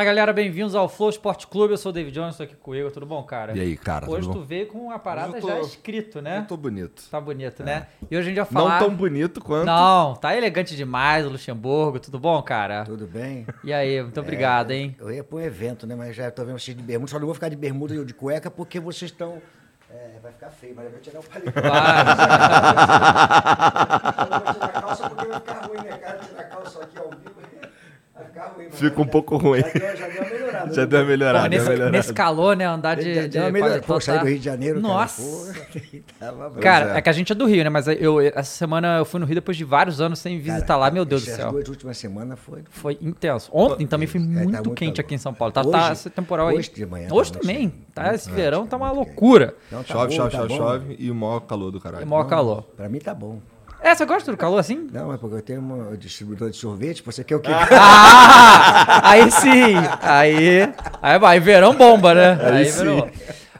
Fala galera, bem-vindos ao Flow Sport Clube. Eu sou o David Jones, estou aqui com o Igor. Tudo bom, cara? E aí, cara, tudo Hoje bom? tu veio com uma parada eu tô- já escrito, né? Eu tô bonito. Tá bonito, né? E hoje a gente vai falar. Não tão bonito quanto. Não, tá elegante demais o Luxemburgo. Tudo bom, cara? Tudo bem? E aí, muito obrigado, É, hein? Eu ia para um evento, né? Mas já tô vendo vocês de bermuda. Só não vou ficar de bermuda e de cueca porque vocês estão. É, vai ficar feio, mas eu vou tirar o palito. Eu não vou tirar a calça porque vai ficar ruim, né, cara? Tirar a calça aqui ao vivo. Fica um pouco ruim. Já deu, já deu uma melhorada. Já né? deu uma melhorada. Pô, nesse, melhorada. nesse calor, né? Andar de. Já de deu uma melhorada. Pô, saí tá- do Rio de Janeiro, Nossa! cara. Cara, é. é que a gente é do Rio, né? Mas eu, essa semana eu fui no Rio depois de vários anos sem visitar Cara, lá. Meu Deus do céu. duas últimas semanas foi. Foi intenso. Ontem também foi É, tá muito, muito quente calor. aqui em São Paulo. Tá, Hoje- tá esse temporal aí. hoje de manhã tá Hoje também. Tá, esse verão tá uma loucura. Tá Chove, bom, chove, tá chove, bom. chove e o maior calor do caralho. É maior calor. Pra mim tá bom. É, você gosta do calor assim? Não, é porque eu tenho um distribuidor de sorvete. Você quer o quê? Ah! Aí sim! Aí. Aí vai, verão bomba, né? Aí, verão.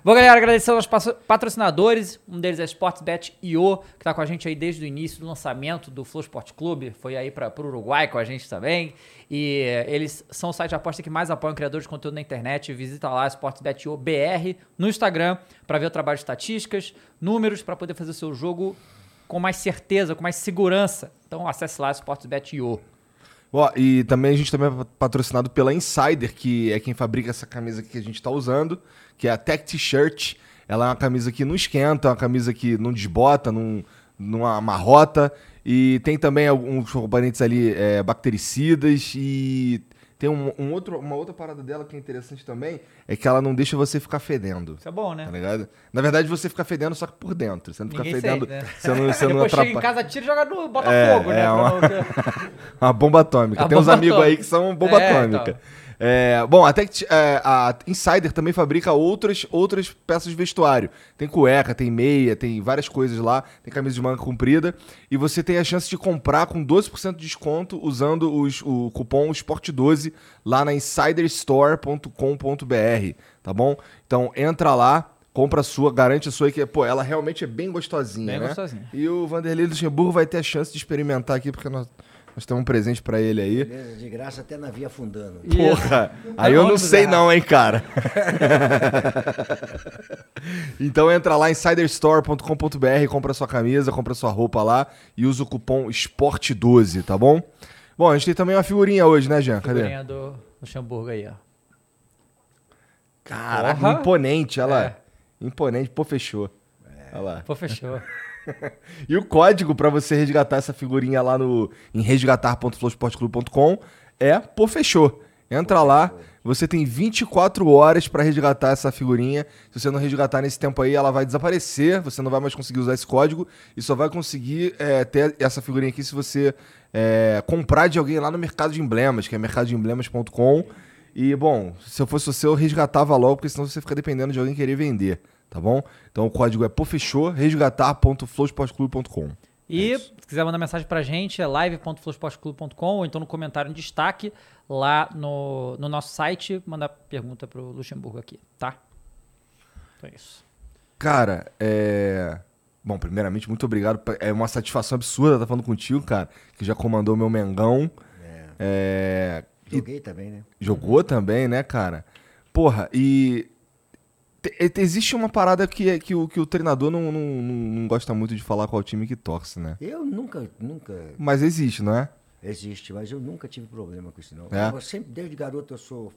Bom, galera, agradecer aos patrocinadores. Um deles é SportsBet.io, que tá com a gente aí desde o início do lançamento do Flow Sport Clube. Foi aí para o Uruguai com a gente também. E eh, eles são o site de aposta que mais apoiam criadores de conteúdo na internet. Visita lá, SportsBet.io BR, no Instagram, para ver o trabalho de estatísticas, números, para poder fazer o seu jogo com mais certeza, com mais segurança. Então acesse lá, SportsBet.io. Ó, e também a gente também é patrocinado pela Insider, que é quem fabrica essa camisa que a gente tá usando, que é a Tech T-Shirt. Ela é uma camisa que não esquenta, é uma camisa que não desbota, não, não amarrota. E tem também alguns componentes ali é, bactericidas e tem um, um outro, uma outra parada dela que é interessante também, é que ela não deixa você ficar fedendo. Isso é bom, né? Tá ligado? Na verdade, você fica fedendo só que por dentro. Você não fica Ninguém fedendo. sente, né? Você não, você não Depois chega em atrapalha. casa, tira e joga no Botafogo, É, né? é uma- Uma bomba atômica. A Tem uns bomba amigos aí que são bomba É, atômica. É, bom, até que é, a Insider também fabrica outras, outras peças de vestuário. Tem cueca, tem meia, tem várias coisas lá. Tem camisa de manga comprida. E você tem a chance de comprar com 12% de desconto usando os- o cupom SPORT12 lá na insiderstore.com.br, tá bom? Então entra lá, compra a sua, garante a sua, que pô, ela realmente é bem gostosinha, Bem né? gostosinha. E o Vanderlei Luxemburgo vai ter a chance de experimentar aqui, porque nós, nós temos um presente pra ele aí. Beleza, de graça até navio afundando. Porra, aí eu não ônibus sei não, hein, cara. então entra lá em insiderstore.com.br, compra sua camisa, compra sua roupa lá e usa o cupom SPORT12, tá bom? Bom, a gente tem também uma figurinha hoje, né, Jean? Cadê? Figurinha do Luxemburgo aí, ó. Caraca, Porra. imponente, olha lá. É. Imponente, pô, fechou. Olha lá. Pô, fechou. E o código pra você resgatar essa figurinha lá no em resgatar.flowsportclub.com é pô fechou. Entra lá, você tem 24 horas pra resgatar essa figurinha. Se você não resgatar nesse tempo aí, ela vai desaparecer, você não vai mais conseguir usar esse código e só vai conseguir é, ter essa figurinha aqui se você é, comprar de alguém lá no mercado de emblemas, que é mercadodeemblemas.com. E bom, se eu fosse você, eu resgatava logo, porque senão você fica dependendo de alguém querer vender, tá bom? Então o código é pofechou, resgatar.flowsportclub.com. E se quiser mandar mensagem pra gente, é live.flowsportclub.com ou então no comentário em destaque lá no, no nosso site, mandar pergunta pro Luxemburgo aqui, tá? Então é isso. Cara, é. Bom, primeiramente, muito obrigado. É uma satisfação absurda estar falando contigo, cara, que já comandou meu Mengão. É, e Joguei também, né? jogou também, né, cara? Porra, e. te- Existe uma parada que, é- que, o, que o treinador não, não, não, gosta muito de falar qual time que torce, né? Eu nunca, nunca Mas existe, não é? existe, mas eu nunca tive problema com isso, não. É? Eu sempre, desde garoto, eu sou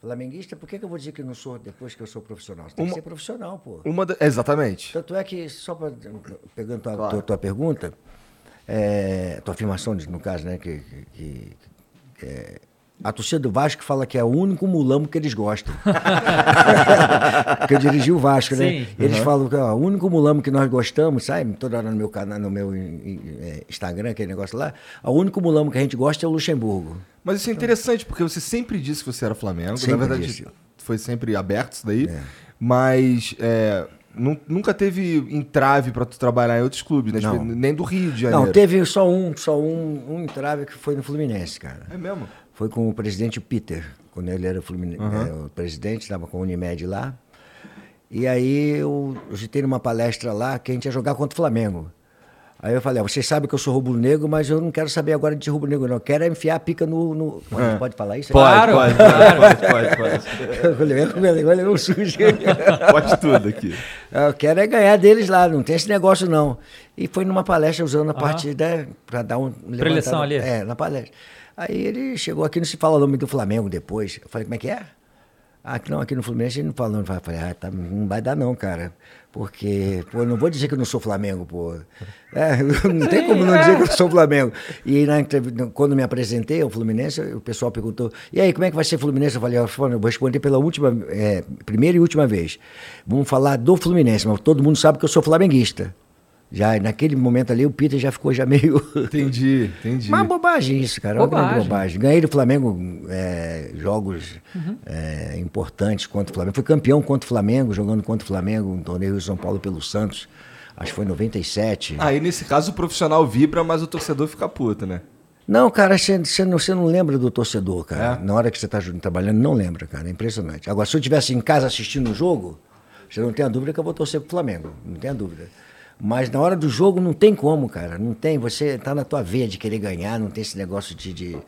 flamenguista. Por que, que eu vou dizer que não sou depois que eu sou profissional? Você tem Uma- que ser profissional, pô. Uma da- Exatamente. Tanto é que, só para pegando tua, Claro. tua, tua pergunta, é, tua afirmação, no caso, né, que, que- que, é, A torcida do Vasco fala que é o único mulambo que eles gostam. Porque eu dirigi o Vasco, né? Sim. Eles falam que ó, o único mulambo que nós gostamos, sabe? Toda hora no meu canal, no meu eh, Instagram, aquele negócio lá. O único mulambo que a gente gosta é o Luxemburgo. Mas isso é interessante, porque você sempre disse que você era Flamengo. Sempre Na verdade, disse. foi sempre aberto isso daí. Mas é, nu- nunca teve entrave pra tu trabalhar em outros clubes, né? Não. Nem do Rio de Janeiro. Não, teve só um, só um, um entrave que foi no Fluminense, cara. É mesmo? Foi com o presidente Peter, quando ele era Fluminense, é, o presidente, estava com a Unimed lá. E aí eu, eu citei numa palestra lá que a gente ia jogar contra o Flamengo. Aí eu falei, ah, vocês sabem que eu sou rubro-negro, mas eu não quero saber agora de rubro-negro, não. Eu quero é enfiar a pica no... no... Pode, pode falar isso? Claro. Pode, pode, pode, pode, pode. Eu um sujo. Pode tudo aqui. Eu quero é ganhar deles lá, não tem esse negócio não. E foi numa palestra usando a parte da. para dar um. Preleção ali. É, na palestra. Aí ele chegou aqui, não se fala o nome do Flamengo depois. Eu falei, como é que é? Ah, não, aqui no Fluminense ele não fala não. Eu falei, ah, tá, não vai dar não, cara. Porque, pô, não vou dizer que eu não sou Flamengo, pô. É, não tem como não dizer que eu sou Flamengo. E na quando me apresentei ao Fluminense, o pessoal perguntou, e aí, como é que vai ser Fluminense? Eu falei, eu vou responder pela última, é, primeira e última vez. Vamos falar do Fluminense, mas todo mundo sabe que eu sou flamenguista. Já naquele momento ali, o Peter já ficou já meio... Entendi, entendi. Uma bobagem isso, cara. Uma grande Bobagem. bobagem. Ganhei do Flamengo é, jogos é, importantes contra o Flamengo. Fui campeão contra o Flamengo, jogando contra o Flamengo, um torneio em São Paulo pelo Santos. Acho que foi em 97. Aí, nesse caso, o profissional vibra, mas o torcedor fica puto, né? Não, cara, você você não, não lembra do torcedor, cara. É? Na hora que você está trabalhando, não lembra, cara. É impressionante. Agora, se eu estivesse em casa assistindo o jogo, você não tem a dúvida que eu vou torcer pro Flamengo. Não tem a dúvida. Mas na hora do jogo não tem como, cara. Não tem. Você tá na tua veia de querer ganhar, não tem esse negócio de, de,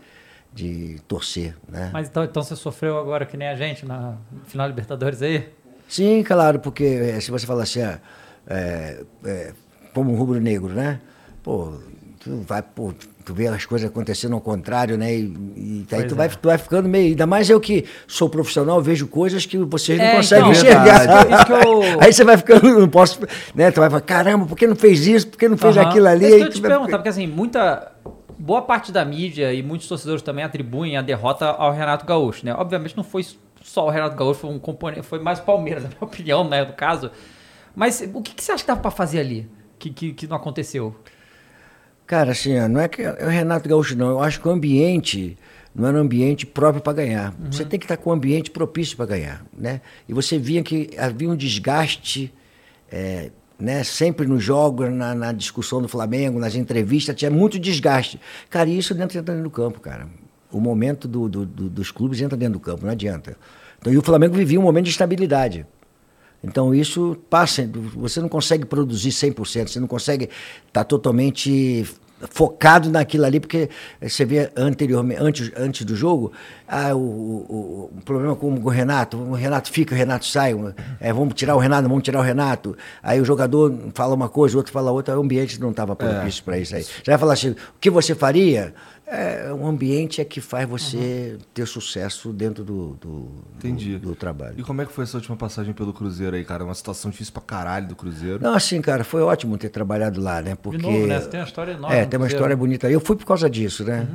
de torcer, né? Mas então, então você sofreu agora que nem a gente na final Libertadores aí? Sim, claro, porque eh, se você falar assim, é, é, como um rubro-negro, né? Pô, tu vai, pô, tu vê as coisas acontecendo ao contrário, né? E, e aí tu, é. vai, tu vai ficando meio. Ainda mais eu que sou profissional, vejo coisas que vocês não É, conseguem então, enxergar. eu- Aí você vai ficando, não posso. Né? Tu vai falar, caramba, por que não fez isso? Por que não fez Aham. aquilo ali? Aí eu tu te perguntar, porque assim, muita. Boa parte da mídia e muitos torcedores também atribuem a derrota ao Renato Gaúcho, né? Obviamente não foi só o Renato Gaúcho, foi um componente, foi mais o Palmeiras, na minha opinião, né, no caso. Mas o que, que você acha que dava pra fazer ali? Que, que, que não aconteceu? Cara, assim, não é que é o Renato Gaúcho, não. Eu acho que o ambiente não era um ambiente próprio para ganhar. Você tem que estar com um ambiente propício para ganhar, né? E você via que havia um desgaste, é, né? Sempre nos jogos, na, na discussão do Flamengo, nas entrevistas, tinha muito desgaste. Cara, e isso dentro, dentro do campo, cara. O momento do- do- do- dos clubes entra dentro do campo, não adianta. Então, e o Flamengo vivia um momento de estabilidade. Então isso passa, você não consegue produzir 100%, você não consegue estar totalmente focado naquilo ali, porque você vê anteriormente, antes, antes do jogo, ah, o, o- o problema com o Renato, o Renato fica, o Renato sai, é, vamos tirar o Renato, vamos tirar o Renato, aí o jogador fala uma coisa, o outro fala outra, o ambiente não estava propício para isso aí. Você vai falar assim, o que você faria? É, o ambiente é que faz você ter sucesso dentro do, do, Entendi. do, do trabalho. E como é que foi essa última passagem pelo Cruzeiro aí, cara? Uma situação difícil pra caralho do Cruzeiro. Não, assim, cara, foi ótimo ter trabalhado lá, né? Porque. novo, né? Você tem uma história enorme É, tem uma Cruzeiro. história bonita. Eu fui por causa disso, né?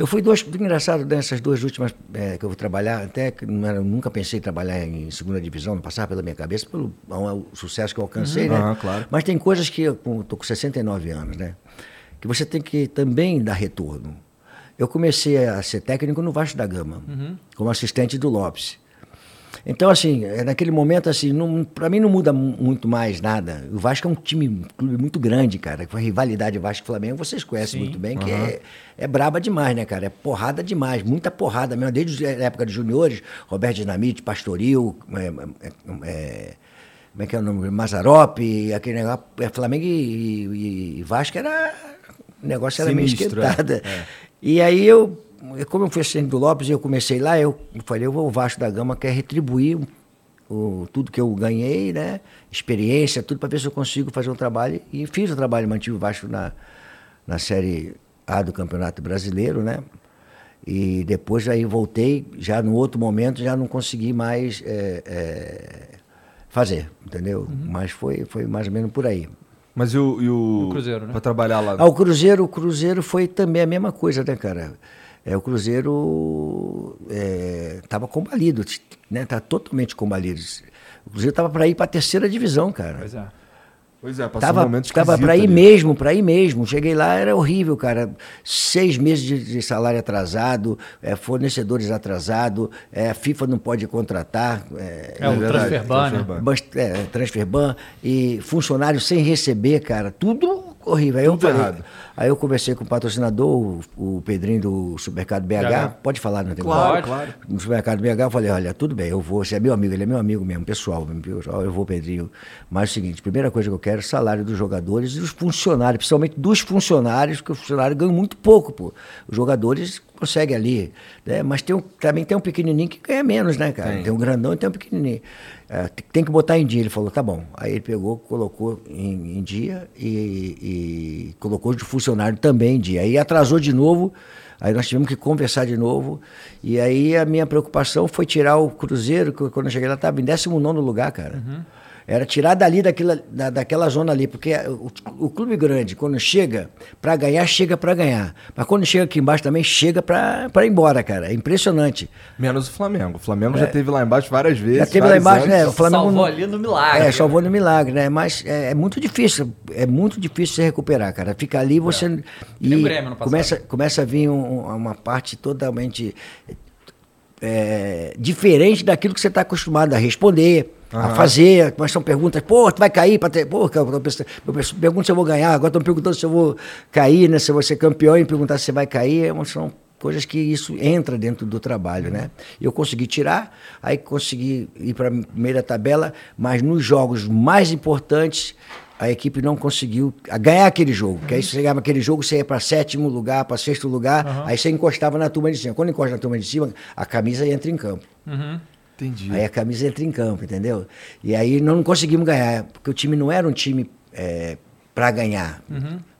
Eu fui duas, engraçado nessas duas últimas é, que eu vou trabalhar, até que era- nunca pensei em trabalhar em segunda divisão, não passava pela minha cabeça pelo ao- o sucesso que eu alcancei, né? Aham, claro. Mas tem coisas que eu com- tô com 69 anos, né? Que você tem que também dar retorno. Eu comecei a ser técnico no Vasco da Gama, como assistente do Lopes. Então, assim, é, naquele momento, assim, para mim não muda mu- muito mais nada. O Vasco é um time, um clube muito grande, cara. Com a rivalidade Vasco-Flamengo, vocês conhecem muito bem, que é, é braba demais, né, cara? É porrada demais, muita porrada mesmo. Desde a época de juniores, Roberto Dinamite, Pastoril, é, é, é, como é que é o nome? Mazarope, aquele negócio. É, Flamengo e, e- e Vasco era. O negócio era meio Sinistro, é. esquentado. E aí eu, como eu fui assistente do Lopes, eu comecei lá, eu falei, eu vou o Vasco da Gama quer retribuir o, tudo que eu ganhei, né? Experiência, tudo, para ver se eu consigo fazer um trabalho. E fiz o trabalho, mantive o Vasco na, na Série A do Campeonato Brasileiro, né? E depois aí voltei, já no outro momento, já não consegui mais é, é, fazer, entendeu? Mas foi, foi mais ou menos por aí. Mas e o, e o... O Cruzeiro, né? Pra trabalhar lá. Ah, o Cruzeiro, o Cruzeiro foi também a mesma coisa, né, cara? É, o Cruzeiro estava combalido, né? Tá totalmente combalido. O Cruzeiro estava para ir para a terceira divisão, cara. Pois é. Pois é, passou Tava, um momento tava esquisito pra ir mesmo, pra ir mesmo. Cheguei lá, era horrível, cara. Seis meses de, de salário atrasado, é, fornecedores atrasados, é, a FIFA não pode contratar. É, É, o verdade, transfer ban, né? é, transfer ban e funcionário sem receber, cara, tudo horrível. Aí eu Tudo falei, errado. Aí eu conversei com o patrocinador, o, o Pedrinho do Supermercado BH, BH. pode falar, não tem Claro, claro. No Supermercado BH, eu falei, olha, tudo bem, eu vou, você é meu amigo, ele é meu amigo mesmo, pessoal, pessoal, eu vou, Pedrinho. Mas é o seguinte, primeira coisa que eu quero é o salário dos jogadores e dos funcionários, principalmente dos funcionários, porque os funcionários ganham muito pouco, pô. Os jogadores conseguem ali, né? Mas tem um- também tem um pequenininho que ganha menos, né, cara? Tem. Tem, um grandão e tem um pequenininho. É, tem- tem que botar em dia. Ele falou, tá bom. Aí ele pegou, colocou em, em dia e, e colocou de funcionário também em dia. Aí atrasou de novo, aí nós tivemos que conversar de novo. E aí a minha preocupação foi tirar o Cruzeiro, que quando eu cheguei lá estava em 19 lugar, cara. Era tirar dali daquela, da, daquela zona ali, porque o, o clube grande, quando chega para ganhar, chega para ganhar. Mas quando chega aqui embaixo também, chega para ir embora, cara. É impressionante. Menos o Flamengo. O Flamengo já teve lá embaixo várias vezes. Já teve lá embaixo, anos. né? O Flamengo Salvou ali no milagre. É, salvou no milagre, né? Mas é, é muito difícil, é muito difícil se recuperar, cara. Fica ali, você. nem E o Grêmio começa, começa a vir um- uma parte totalmente é, diferente daquilo que você está acostumado a responder, a fazer. Mas são perguntas, pô, tu vai cair para ter. Pô, cara, pergunto se eu vou ganhar, agora estão perguntando se eu vou cair, né? Se eu vou ser campeão e perguntar se você vai cair, é são coisas que isso entra dentro do trabalho, né? Eu consegui tirar, aí consegui ir para a primeira tabela, mas nos jogos mais importantes a equipe não conseguiu ganhar aquele jogo. Que aí você chegava aquele jogo, você ia para sétimo lugar, para sexto lugar, aí você encostava na turma de cima. Quando encosta na turma de cima, a camisa entra em campo. Entendi. Aí a camisa entra em campo, entendeu? E aí não conseguimos ganhar, porque o time não era um time para ganhar.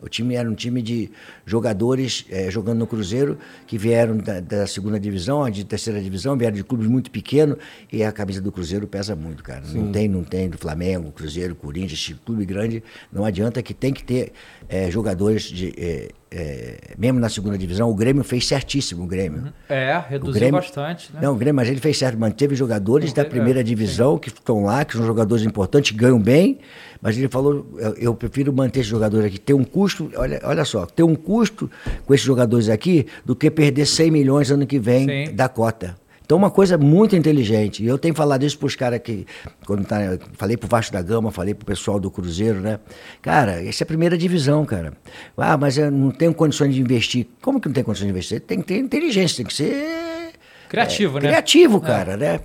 O time era um time de jogadores eh, jogando no Cruzeiro, que vieram da, da segunda divisão, a de terceira divisão, vieram de clubes muito pequenos, e a camisa do Cruzeiro pesa muito, cara. Não tem, não tem do Flamengo, Cruzeiro, Corinthians, clube grande, não adianta que tem que ter eh, jogadores de. eh, eh, mesmo na segunda divisão, o Grêmio fez certíssimo, o Grêmio. É, reduziu Grêmio- bastante, né? Não, o Grêmio, mas ele fez certo, manteve jogadores da primeira é, divisão que estão lá, que são jogadores importantes, ganham bem, mas ele falou, eu, eu prefiro manter esses jogadores aqui, ter um custo, olha, olha só, ter um custo com esses jogadores aqui do que perder 100 milhões ano que vem Sim. da cota. Então, uma coisa muito inteligente. E eu tenho falado isso para os caras que. Quando tá, falei para o Vasco da Gama, falei para o pessoal do Cruzeiro, né? Cara, essa é a primeira divisão, cara. Ah, mas eu não tenho condições de investir. Como que não tem condições de investir? Tem que ter inteligência, tem que ser. Criativo, é, né? Criativo, cara, né?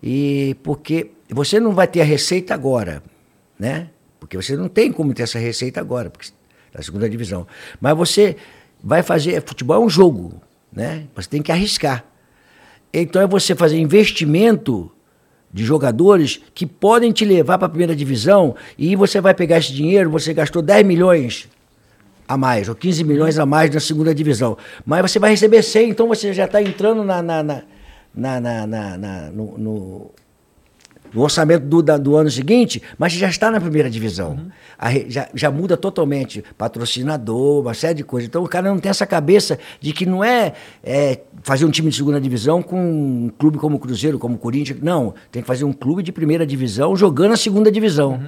E porque você não vai ter a receita agora, né? Porque você não tem como ter essa receita agora, porque da segunda divisão. Mas você vai fazer. Futebol é um jogo, né? Você tem que arriscar. Então é você fazer investimento de jogadores que podem te levar para a primeira divisão e você vai pegar esse dinheiro, você gastou 10 milhões a mais, ou 15 milhões a mais na segunda divisão. Mas você vai receber 100, então você já está entrando na, na, na, na, na- na- na- no, no- no orçamento do, da- do ano seguinte, mas já está na primeira divisão. A re- já, já muda totalmente. Patrocinador, uma série de coisas. Então o cara não tem essa cabeça de que não é, é, fazer um time de segunda divisão com um clube como o Cruzeiro, como o Corinthians. Não, tem que fazer um clube de primeira divisão jogando a segunda divisão.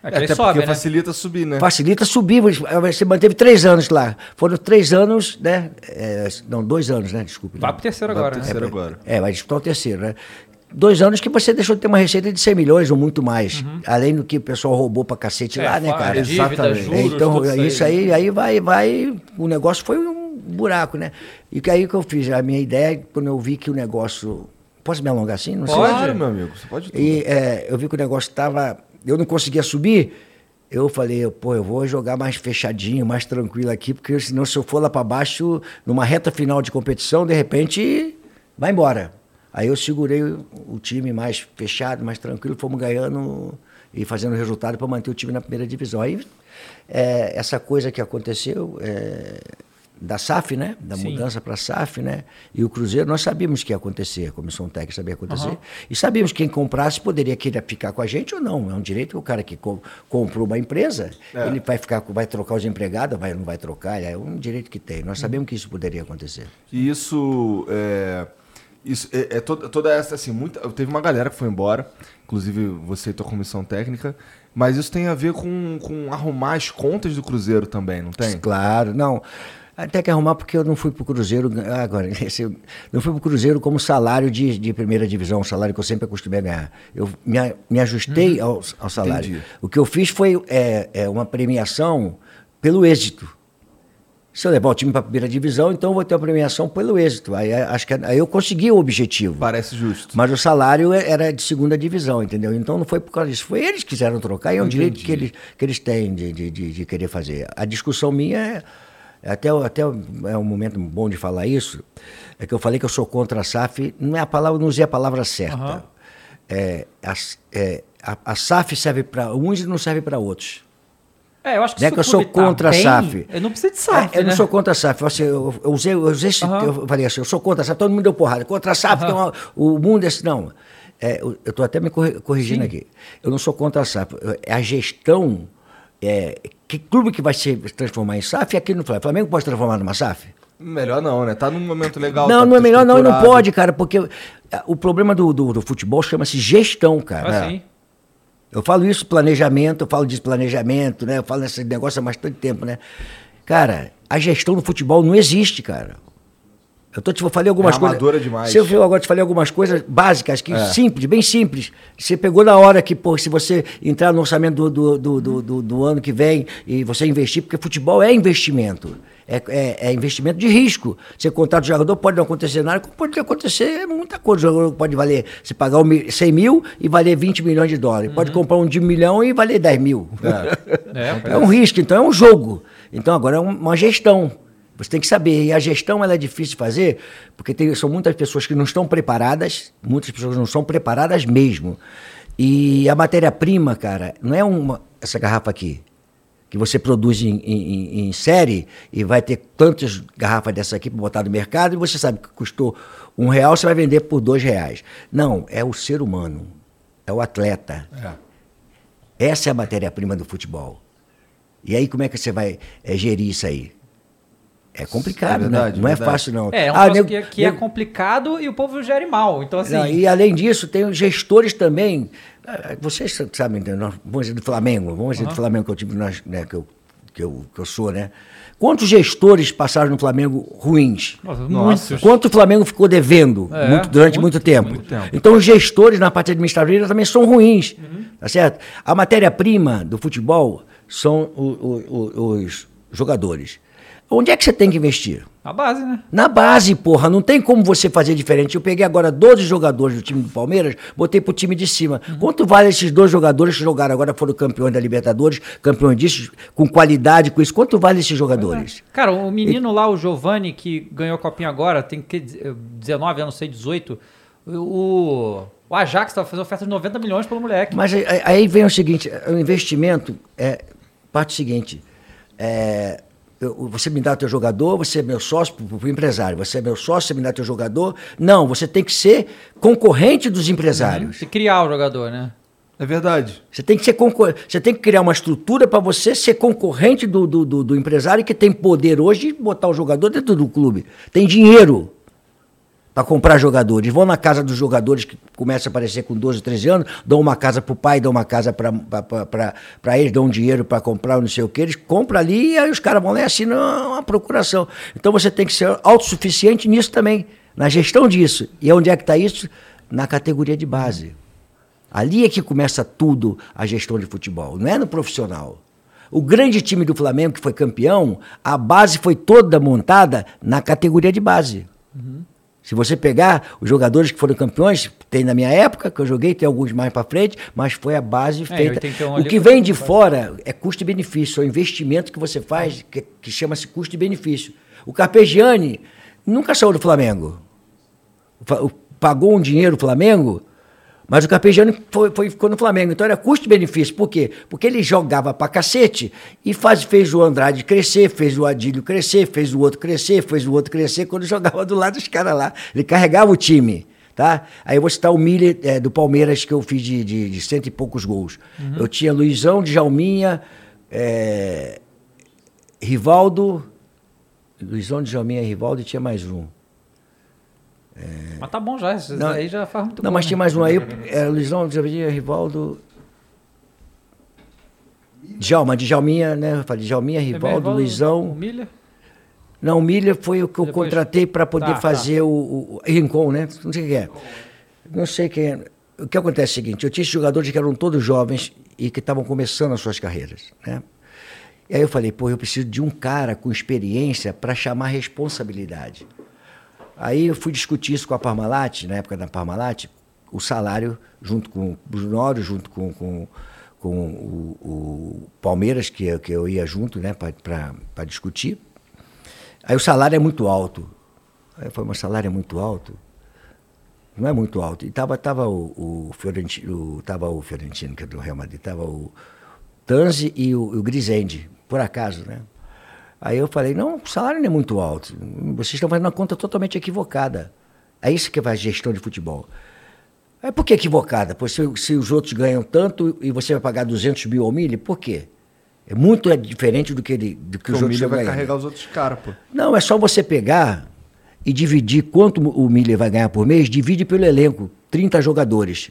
É que aí Até sobe, porque né? facilita subir, né? Facilita subir, você manteve três anos lá. Foram três anos, né? É, não, dois anos, né? Desculpe. Vai né? pro terceiro Vai agora, pro né? terceiro agora. É, vai disputar o terceiro, né? Dois anos que você deixou de ter uma receita de 100 milhões ou muito mais. Além do que o pessoal roubou pra cacete Uhum. É, lá, né, cara? Dívida, Exatamente. juros, então, isso aí, aí vai, vai. O negócio foi um buraco, né? E que aí que eu fiz. A minha ideia, quando eu vi que o negócio. Posso me alongar assim? Não sei. Pode. Claro, meu amigo. Você pode tudo. E é, eu vi que o negócio estava. Eu não conseguia subir. Eu falei, pô, eu vou jogar mais fechadinho, mais tranquilo aqui, porque senão se eu for lá para baixo, numa reta final de competição, de repente, vai embora. Aí eu segurei o, time mais fechado, mais tranquilo, fomos ganhando e fazendo resultado para manter o time na primeira divisão. Aí, é, essa coisa que aconteceu, é, da SAF, né? Da Sim. mudança para a SAF, né? E o Cruzeiro, nós sabíamos que ia acontecer, a comissão técnica sabia acontecer. E sabíamos que quem comprasse poderia querer ficar com a gente ou não. É um direito que o cara que co- comprou uma empresa, ele vai ficar, vai trocar os empregados, vai, não vai trocar, é um direito que tem. Nós sabemos que isso poderia acontecer. E isso é. Isso é, é toda, toda essa, assim, muita. Teve uma galera que foi embora, inclusive você e tua comissão técnica, mas isso tem a ver com, com arrumar as contas do Cruzeiro também, não tem? Claro, não. Até que arrumar porque eu não fui para o Cruzeiro, ah, agora, esse, não fui para o Cruzeiro como salário de, de primeira divisão, um salário que eu sempre acostumei a ganhar. Eu me, me ajustei ao, ao salário. Entendi. O que eu fiz foi é, é, uma premiação pelo êxito. Se eu levar o time para a primeira divisão, então eu vou ter uma premiação pelo êxito. Aí é, acho que aí eu consegui o objetivo. Parece justo. Mas o salário é- era de segunda divisão, entendeu? Então não foi por causa disso. Foi eles que quiseram trocar e é um Entendi. direito que eles, que eles têm de, de, de, de querer fazer. A discussão minha é. é Até, até é um momento bom de falar isso. É que eu falei que eu sou contra a SAF. Não é a palavra, não usei a palavra certa. Aham. É, a, é, a, a SAF serve para uns e não serve para outros. É, eu acho que Não é se que eu sou tá contra a bem, SAF. Eu não preciso de SAF, É, eu né? não sou contra a SAF. Assim, eu, eu usei, eu, usei esse, Aham. eu falei assim, eu sou contra a SAF, todo mundo deu porrada. Contra a SAF, uma- o mundo é assim. Não, é, eu estou até me corri- corrigindo Sim. aqui. Eu não sou contra a SAF. É a gestão. É, que clube que vai se transformar em SAF é aqui no Flamengo. O Flamengo pode transformar numa SAF? Melhor não, né? Tá num momento legal. não, tá não é melhor não, não pode, cara, porque ah, o problema do, do, do futebol chama-se gestão, cara. Assim. Eu falo isso, planejamento, eu falo de planejamento, né? Eu falo nesse negócio há bastante tempo, né? Cara, a gestão do futebol não existe, cara. Eu, tô, te- eu falei algumas É coisas. amadora demais. Se eu eu agora te falei algumas coisas básicas, que É. simples, bem simples. Você pegou na hora que, pô, se você entrar no orçamento do, do, do, do, do- do ano que vem e você investir, porque futebol é investimento. É, é, é investimento de risco. Você contrata o jogador, pode não acontecer nada, pode acontecer muita coisa. O jogador pode valer, você pagar um mi- 100 mil e valer 20 milhões de dólares. Pode comprar um de um milhão e valer 10 mil. É, É um risco, então é um jogo. Então agora é um- uma gestão. Você tem que saber. E a gestão ela é difícil de fazer, porque tem- são muitas pessoas que não estão preparadas, muitas pessoas não são preparadas mesmo. E a matéria-prima, cara, não é uma, essa garrafa aqui, que você produz em, em- em série e vai ter tantas garrafas dessa aqui para botar no mercado e você sabe que custou um real, você vai vender por dois reais. Não, é o ser humano, é o atleta. Essa é a matéria-prima do futebol. E aí, como é que você vai eh, gerir isso aí? É complicado, É verdade, né? Não é verdade. fácil, não. É, é um Ah, nego- que, que é nego- complicado e o povo gere mal. Então, assim. não, e além disso, tem os gestores também. Ah, Vocês sabem, né, vamos dizer do Flamengo, vamos dizer do Flamengo que eu tive, né, que, eu, que, eu, que eu sou, né? Quantos gestores passaram no Flamengo ruins? Nossa, Nossa. muitos. Quanto o Flamengo ficou devendo É, muito- durante muito, muito, tempo. muito tempo. Então os gestores na parte administrativa também são ruins. Uhum. Tá certo? A matéria-prima do futebol são o- o- o- os jogadores. Onde é que você tem que investir? A base, né? Na base, porra, não tem como você fazer diferente. Eu peguei agora 12 jogadores do time do Palmeiras, botei pro time de cima. Quanto vale esses dois jogadores que jogaram agora, foram campeões da Libertadores, campeões disso, com qualidade, com isso? Quanto vale esses jogadores? Cara, o menino lá, o Giovanni, que ganhou a copinha agora, tem que 19 anos, não sei, 18. O, o Ajax tava fazendo oferta de 90 milhões pelo moleque. Mas aí, aí vem o seguinte, o investimento é parte seguinte. É, eu- você me dá teu jogador, você é meu sócio para o empresário. Você é meu sócio, você me dá teu jogador. Não, você tem que ser concorrente dos empresários. Se criar o jogador, né? É verdade. Você tem que ser concor- você tem que criar uma estrutura para você ser concorrente do, do, do- do empresário que tem poder hoje de botar o jogador dentro do clube. Tem dinheiro para comprar jogadores. Vão na casa dos jogadores que começam a aparecer com 12, 13 anos, dão uma casa para o pai, dão uma casa para eles, dão dinheiro para comprar, não sei o que. Eles compram ali e aí os caras vão lá e assinam uma procuração. Então você tem que ser autossuficiente nisso também, na gestão disso. E onde é que está isso? Na categoria de base. Ali é que começa tudo a gestão de futebol, não é no profissional. O grande time do Flamengo, que foi campeão, a base foi toda montada na categoria de base. Se você pegar os jogadores que foram campeões, tem na minha época, que eu joguei, tem alguns mais para frente, mas foi a base em feita. 81 o que vem de fora é custo e benefício, é o investimento que você faz, que, que chama-se custo e benefício. O Carpegiani nunca saiu do Flamengo. Pagou um dinheiro o Flamengo, Mas o Carpegiani foi, foi- ficou no Flamengo, então era custo-benefício. Por quê? Porque ele jogava pra cacete e faz, fez o Andrade crescer, fez o Adílio crescer, fez o outro crescer, fez o outro crescer, quando jogava do lado dos caras lá. Ele carregava o time. Tá? Aí eu vou citar o Miller eh, do Palmeiras, que eu fiz de, de, de cento e poucos gols. Eu tinha Luizão, Djalminha, eh, Rivaldo. Luizão, Djalminha e Rivaldo e tinha mais um. Mas tá bom já, isso Não, aí já faz muito Não, gol, mas né? tinha mais um aí. Era Luizão, Djalminha, Rivaldo. Djalma, Djalminha, né? Eu falei Djalminha, Também Rivaldo, O Luizão. Miller. Não, o Miller foi o que eu Depois- contratei para poder Tá, tá. fazer o, o Rincon, né? Não sei quem é. Não sei quem é. O que acontece é o seguinte, eu tinha esses jogadores que eram todos jovens e que estavam começando as suas carreiras, né? E aí eu falei, pô, eu preciso de um cara com experiência para chamar responsabilidade. Aí eu fui discutir isso com a Parmalat, na época da Parmalat, o salário, junto com o Brunório, junto com, com, com o, o Palmeiras, que, eu- que eu ia junto, né, para discutir. Aí o salário é muito alto. Aí eu falei, mas o salário é muito alto? Não é muito alto. E tava, tava o, o Fiorentino, tava o Fiorentino, que é do Real Madrid, tava o Tanzi e o, o por acaso, né? Aí eu falei, não, o salário não é muito alto. Vocês estão fazendo uma conta totalmente equivocada. É isso que vai gestão de futebol. É por que equivocada? Pois se, se os outros ganham tanto e você vai pagar 200 mil ao milho, por quê? É muito diferente do que, ele, do que Porque os o outros Miller estão vai ganhando. carregar os outros caras, pô. Não, é só você pegar e dividir quanto o Miller vai ganhar por mês, divide pelo elenco, 30 jogadores.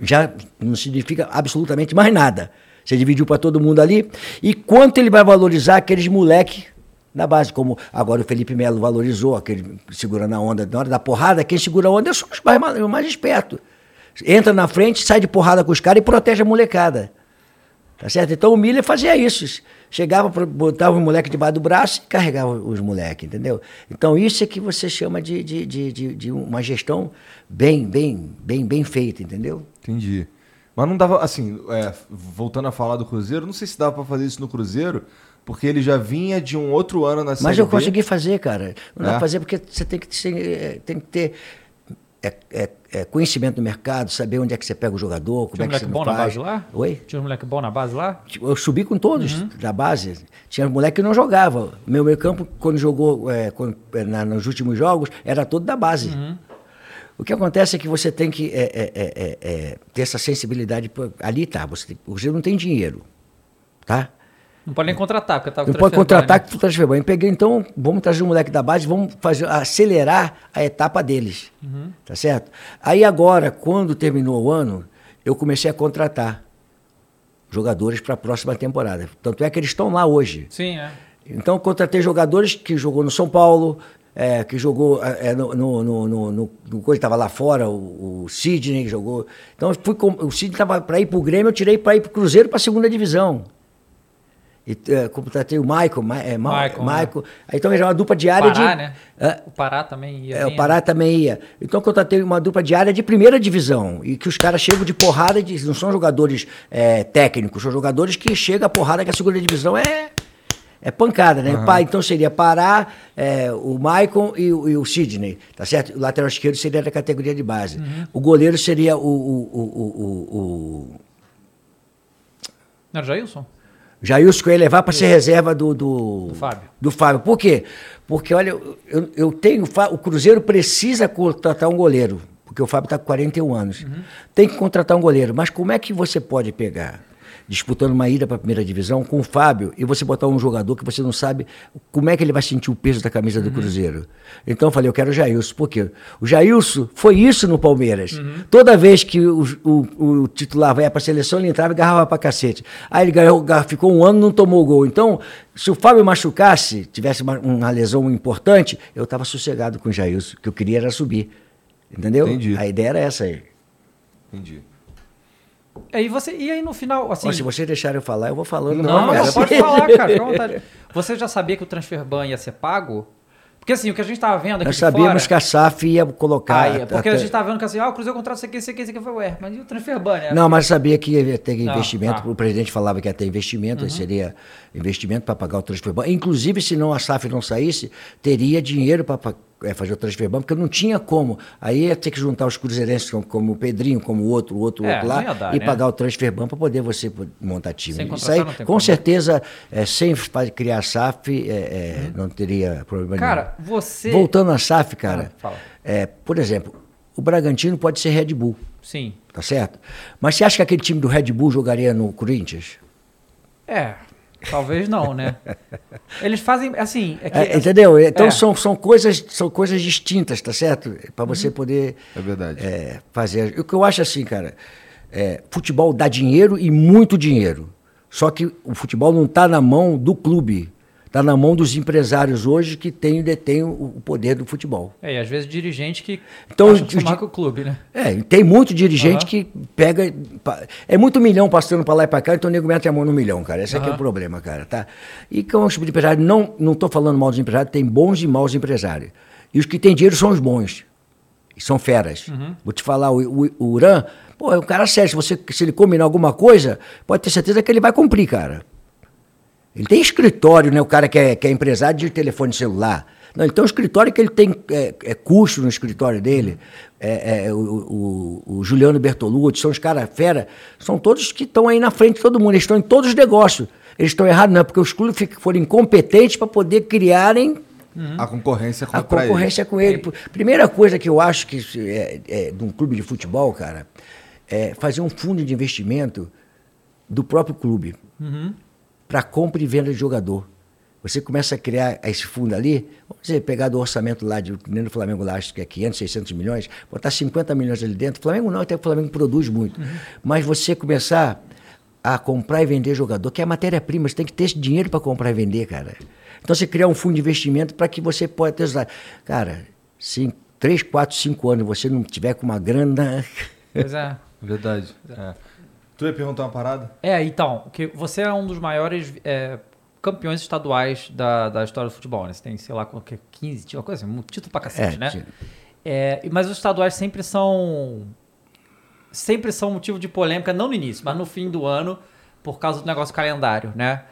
Já não significa absolutamente mais nada. Você dividiu para todo mundo ali. E quanto ele vai valorizar aqueles moleque na base, como agora o Felipe Melo valorizou, aquele segurando a onda. Na hora da porrada, quem segura a onda são os mais, mal- mais espertos. Entra na frente, sai de porrada com os caras e protege a molecada. Tá certo? Então o Miller fazia isso. Chegava, botava o moleque debaixo do braço e carregava os moleques, entendeu? Então isso é que você chama de, de, de, de, de uma gestão bem, bem, bem, bem feita, entendeu? Entendi. Mas não dava, assim, é, voltando a falar do Cruzeiro, não sei se dava pra fazer isso no Cruzeiro, porque ele já vinha de um outro ano na Série Mas eu B. consegui fazer, cara. Não dá É? pra fazer porque você tem que, ser, é, tem que ter é, é, é, conhecimento do mercado, saber onde é que você pega o jogador, como Tinha é um que você moleque bom na base lá? Oi? Tinha um moleque bom na base lá? Eu subi com todos Uhum. da base. Tinha moleque que não jogava. Meu meio campo, quando jogou é, quando- na- nos últimos jogos, era todo da base. Uhum. O que acontece é que você tem que é, é, é, é, é, ter essa sensibilidade. Ali tá, você, tem, você não tem dinheiro. Tá? Não pode nem contratar, porque tá com Não pode contratar que tu transfer ban. Eu peguei, então, vamos trazer o moleque da base, vamos fazer, acelerar a etapa deles. Uhum. Tá certo? Aí agora, quando terminou o ano, eu comecei a contratar jogadores para a próxima temporada. Tanto é que eles estão lá hoje. Sim, é. Então, eu contratei jogadores que jogou no São Paulo, é, que jogou é, no, no, no, no, no- no coisa estava lá fora, o, o Sidney que jogou. Então, fui com, o Sidney estava para ir para o Grêmio, eu tirei para ir para o Cruzeiro para a segunda divisão. E é, contratei o Michael, Ma, é, Michael, né? Michael. Aí, então, era uma dupla diária Pará, de. né? É, O Pará também ia é, o. Pará também ia. Então, eu contratei uma dupla diária de primeira divisão. E que os caras chegam de porrada, de, não são jogadores é, técnicos, são jogadores que chegam a porrada que a segunda divisão é. É pancada, né? Pá, então seria Pará, é, o Maicon e, o- e o Sidney, tá certo? O lateral esquerdo seria da categoria de base. Uhum. O goleiro seria o, o, o, o, o, Não era o Jailson? Jailson que eu ia levar para ser reserva do, do, Do Fábio. do Fábio. Por quê? Porque, olha, eu, eu tenho. O Cruzeiro precisa contratar um goleiro, porque o Fábio está com 41 anos. Uhum. Tem que contratar um goleiro. Mas como é que você pode pegar, disputando uma ida para a primeira divisão com o Fábio, e você botar um jogador que você não sabe como é que ele vai sentir o peso da camisa Uhum. do Cruzeiro? Então eu falei, eu quero o Jailson. Por quê? O Jailson foi isso no Palmeiras. Uhum. Toda vez que o, o- o titular vai para a seleção, ele entrava e agarrava para cacete. Aí ele ganhou, ficou um ano e não tomou gol. Então, se o Fábio machucasse, tivesse uma, uma lesão importante, eu estava sossegado com o Jailson. O que eu queria era subir. Entendeu? Entendi. A ideia era essa aí. Entendi. Aí você, e aí no final, assim... Ó, se vocês deixarem eu falar, eu vou falando. Não, não, pode falar, cara, fica à vontade. Você já sabia que o transfer ban ia ser pago? Porque assim, o que a gente tava vendo aqui Nós sabíamos fora... que a SAF ia colocar. Ah, ia, porque a até- gente tava vendo que assim, ah, o Cruzeiro contrata isso aqui, isso aqui, isso aqui, foi, ué, mas e o transfer ban, né? Não, mas sabia que ia ter Não, investimento. tá. O presidente falava que ia ter investimento, aí seria investimento para pagar o transfer ban. Inclusive, se não a SAF não saísse, teria dinheiro para é, fazer o transfer ban, porque não tinha como. Aí ia ter que juntar os cruzeirenses, como, como o Pedrinho, como o outro, o outro, o É, outro lá, dar, e né? pagar o transfer ban para poder você montar time. Isso aí, com como. certeza, é, sem criar SAF, é, é, não teria problema Uhum. Cara, você. nenhum. Voltando à SAF, cara, Ah, é, por exemplo, o Bragantino pode ser Red Bull, Sim. tá certo? Mas você acha que aquele time do Red Bull jogaria no Corinthians? É. Talvez não, né? Eles fazem. Assim. É que, É, entendeu? Então É. são, são, coisas, são coisas distintas, tá certo? Para você poder É verdade. é, fazer. O que eu acho assim, cara, é, futebol dá dinheiro e muito dinheiro. Só que o futebol não está na mão do clube. Está na mão dos empresários hoje que têm, detêm o o poder do futebol. É, e às vezes dirigente que Então, acha que com o clube, né? É, e tem muito dirigente Aham. que pega. É muito milhão passando para lá e para cá, então o nego mete a mão no milhão, cara. Esse aqui é o problema, cara, tá? E com os empresários, não não estou falando mal dos empresários, tem bons e maus empresários. E os que têm dinheiro são os bons. E são feras. Uhum. Vou te falar, o, o, o Uran, pô, é um cara sério. Se, você, se ele combinar alguma coisa, pode ter certeza que ele vai cumprir, cara. Ele tem escritório, né? O cara que é, que é empresário de telefone celular. Não, tem um escritório que ele tem é, é, custo no escritório dele. É, é, o, o- o Juliano Bertolucci, são os caras fera. São todos que estão aí na frente de todo mundo. Eles estão em todos os negócios. Eles estão errados, não é porque os clubes foram incompetentes para poder criarem A concorrência a contra ele. concorrência com ele. Primeira coisa que eu acho que é, é, de um clube de futebol, cara, é fazer um fundo de investimento do próprio clube para compra e venda de jogador. Você começa a criar esse fundo ali, vamos dizer, pegar do orçamento lá, de, do Flamengo lá, acho que é 500, 600 milhões, botar 50 milhões ali dentro. Flamengo não, até o Flamengo produz muito. Mas você começar a comprar e vender jogador, que é a matéria-prima, você tem que ter esse dinheiro para comprar e vender, cara. Então você criar um fundo de investimento para que você possa ter. Cara, se em 3, 4, 5 anos você não tiver com uma grana. Pois é. Verdade. É. Tu ia perguntar uma parada? É, então, que você é um dos maiores é, campeões estaduais da, da história do futebol, né? Você tem, sei lá, qualquer 15, tinha uma coisa assim, um título pra cacete, É, né? tinha. É, mas os estaduais sempre são. Sempre são motivo de polêmica, não no início, mas no fim do ano, por causa do negócio calendário, né?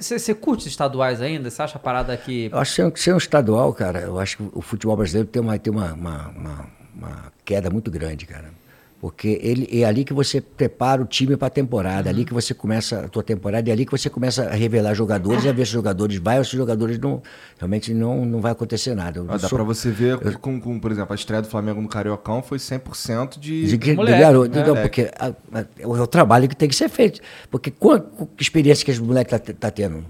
Você curte os estaduais ainda? Você acha a parada que. Eu acho que ser um- ser um estadual, cara, eu acho que o futebol brasileiro tem uma, tem uma, uma, uma- uma queda muito grande, cara. Porque ele, é ali que você prepara o time para a temporada, é ali que você começa a tua temporada, é ali que você começa a revelar jogadores e a ver se os jogadores vai ou se os jogadores não. Realmente não, não vai acontecer nada. Eu Ah, dá sou- pra você ver, com, com, por exemplo, a estreia do Flamengo no Cariocão foi 100% de... De, que- de moleque, garoto. né? Não, porque a- a- é o trabalho que tem que ser feito. Porque com a, com a experiência que os moleques estão tá, tendo.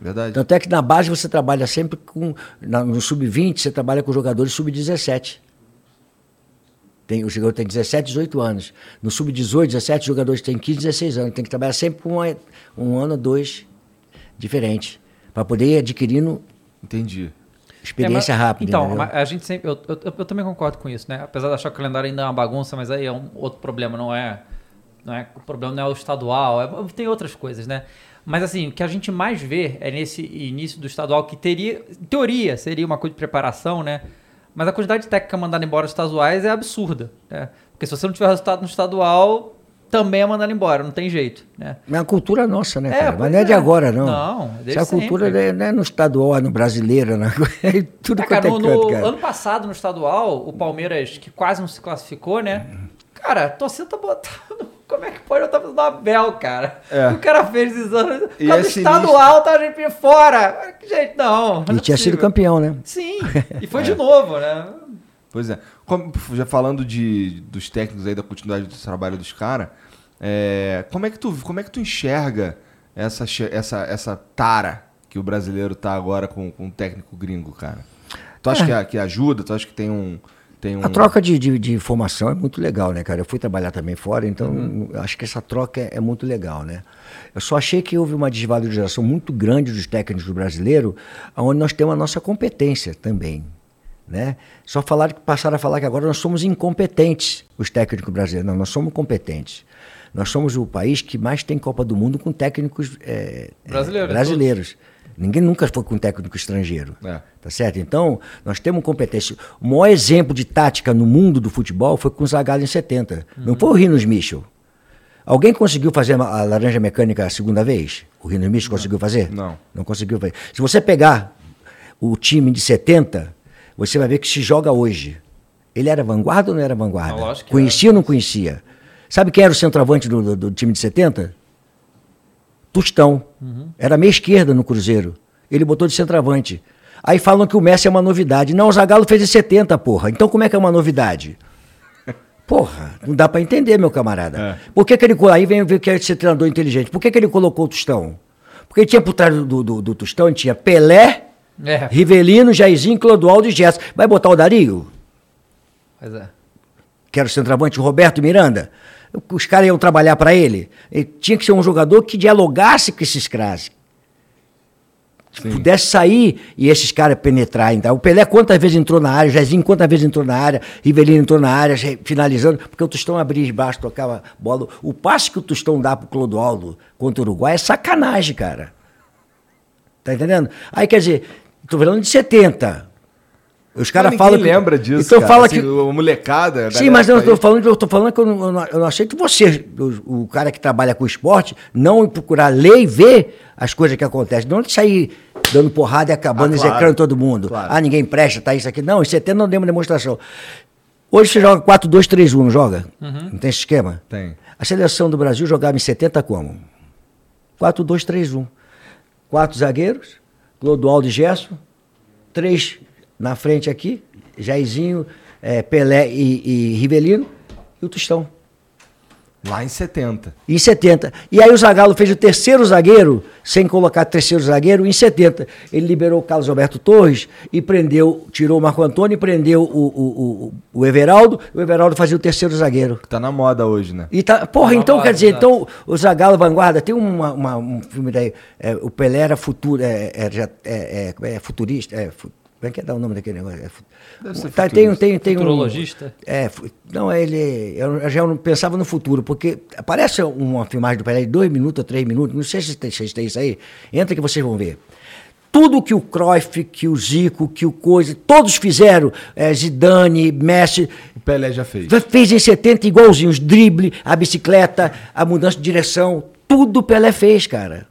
Verdade. Tanto é que na base você trabalha sempre com. na- no sub-20, você trabalha com jogadores sub-17. Tem, o jogador tem 17, 18 anos. No sub-18, 17 jogadores têm 15, 16 anos. Tem que trabalhar sempre com uma- um ano ou dois diferente. Para poder ir adquirindo Entendi. experiência É, mas- rápida. Então, entendeu? a gente sempre. Eu, eu, eu também concordo com isso, né? Apesar de achar que o calendário ainda é uma bagunça, mas aí é um outro problema, não é. Não é o problema não é o estadual, é- tem outras coisas, né? Mas assim, o que a gente mais vê é nesse início do estadual, que teria, em teoria, seria uma coisa de preparação, né? Mas a quantidade de técnica mandada embora dos estaduais é absurda, né? Porque se você não tiver resultado no estadual, também é mandado embora, não tem jeito, né? É a cultura nossa, né, É, cara? Mas não é de é. agora, não. Não, desde é a cultura né, não é no estadual, é no brasileiro, né? é tudo É, quanto cara, é no, canto, no cara. ano passado, no estadual, o Palmeiras, que quase não se classificou, né? Cara, a torcida tá botando. Como é que pode botar no Abel, cara? É. O cara fez exame. E é estadual, tá a gente fora. Gente, não. não E é tinha sido campeão, né? Sim, e foi de novo, né? Pois é. Como- já falando de, dos técnicos aí, da continuidade do trabalho dos caras, como, é que tu, como é que tu enxerga essa, essa, essa tara que o brasileiro tá agora com, com o técnico gringo, cara? Tu acha que, a- que ajuda? Tu acha que tem um... Tem um... É. A troca de, de, de informação é muito legal, né, cara? Eu fui trabalhar também fora, então Uhum. acho que essa troca é, é muito legal, né? Eu só achei que houve uma desvalorização muito grande dos técnicos brasileiros, onde nós temos a nossa competência também. Né? Só falaram que passaram a falar que agora nós somos incompetentes, os técnicos brasileiros. Não, nós somos competentes. Nós somos o país que mais tem Copa do Mundo com técnicos é, é, Brasileiros, brasileiros. Ninguém nunca foi com técnico estrangeiro. É. Tá certo? Então, nós temos competência. O maior exemplo de tática no mundo do futebol foi com o Zagallo em 70. Não foi o Rinos Michel. Alguém conseguiu fazer a laranja mecânica a segunda vez? O Rinos Michel conseguiu fazer? Não. Não conseguiu fazer. Se você pegar o time de 70, você vai ver que se joga hoje. Ele era vanguarda ou não era vanguarda? Não, lógico que conhecia ou não conhecia? Sabe quem era o centroavante do, do- do time de 70? Tostão. Era meia esquerda no Cruzeiro. Ele botou de centroavante. Aí falam que o Messi é uma novidade. Não, o Zagallo fez em 70, porra. Então como é que é uma novidade? Porra, não dá pra entender, meu camarada. Por que, que ele. Aí vem ver que é ser treinador inteligente. Por que, que ele colocou o Tostão? Porque tinha por trás do, do, do Tostão, tinha Pelé, É. Rivelino, Jairzinho, Clodoaldo e Gerson. Vai botar o Dario? Pois é. Que era o centroavante, o Roberto Miranda, os caras iam trabalhar para ele. Ele tinha que ser um jogador que dialogasse com esses caras. Que Pudesse sair e esses caras penetrarem. Tá? O Pelé quantas vezes entrou na área, o Jairzinho quantas vezes entrou na área, Rivelino entrou na área, re- finalizando, porque o Tostão abria embaixo, tocava bola. O passe que o Tostão dá pro Clodoaldo contra o Uruguai é sacanagem, cara. Tá entendendo? Aí quer dizer, tô falando de 70. Os caras falam. que- lembra disso, Então cara. fala Assim, que. o- molecada... Sim, mas eu estou falando, eu tô falando que eu não, eu não- aceito você, o, o cara que trabalha com esporte, não procurar ler e ver as coisas que acontecem. Não sair dando porrada e acabando Ah, claro. execrando todo mundo. Claro. Ah, ninguém presta, tá isso aqui. Não, em 70 não demos demonstração. Hoje você joga 4-2-3-1, não joga? Não tem esse esquema? Tem. A seleção do Brasil jogava em 70 como? 4-2-3-1. Quatro zagueiros, Clodoaldo e Gerson, três na frente aqui, Jairzinho, eh, Pelé e, e Rivelino, e o Tostão. Lá em 70. Em 70. E aí o Zagallo fez o terceiro zagueiro, sem colocar terceiro zagueiro, em 70. Ele liberou o Carlos Alberto Torres e prendeu, tirou o Marco Antônio e prendeu o, o, o, o Everaldo. O Everaldo fazia o terceiro zagueiro. Que tá na moda hoje, né? E tá, porra, Uma então moda, quer dizer, exato. então o Zagallo Vanguarda tem uma, uma- um filme daí, é, o Pelé era futuro, é, é, já- é, é, é, futurista, é, como é que é dar o nome daquele negócio? É, Deve ser tá, tem, um- tem, tem um, Futurologista? é, fu- não, ele, eu já não pensava no futuro, porque aparece uma filmagem do Pelé de dois minutos ou três minutos, não sei se tem- vocês têm isso aí, entra que vocês vão ver. Tudo que o Cruyff, que o Zico, que o Coisa, todos fizeram, é, Zidane, Messi, O Pelé já fez. Fez em 70 igualzinho, os drible, a bicicleta, a mudança de direção, tudo o Pelé fez, cara.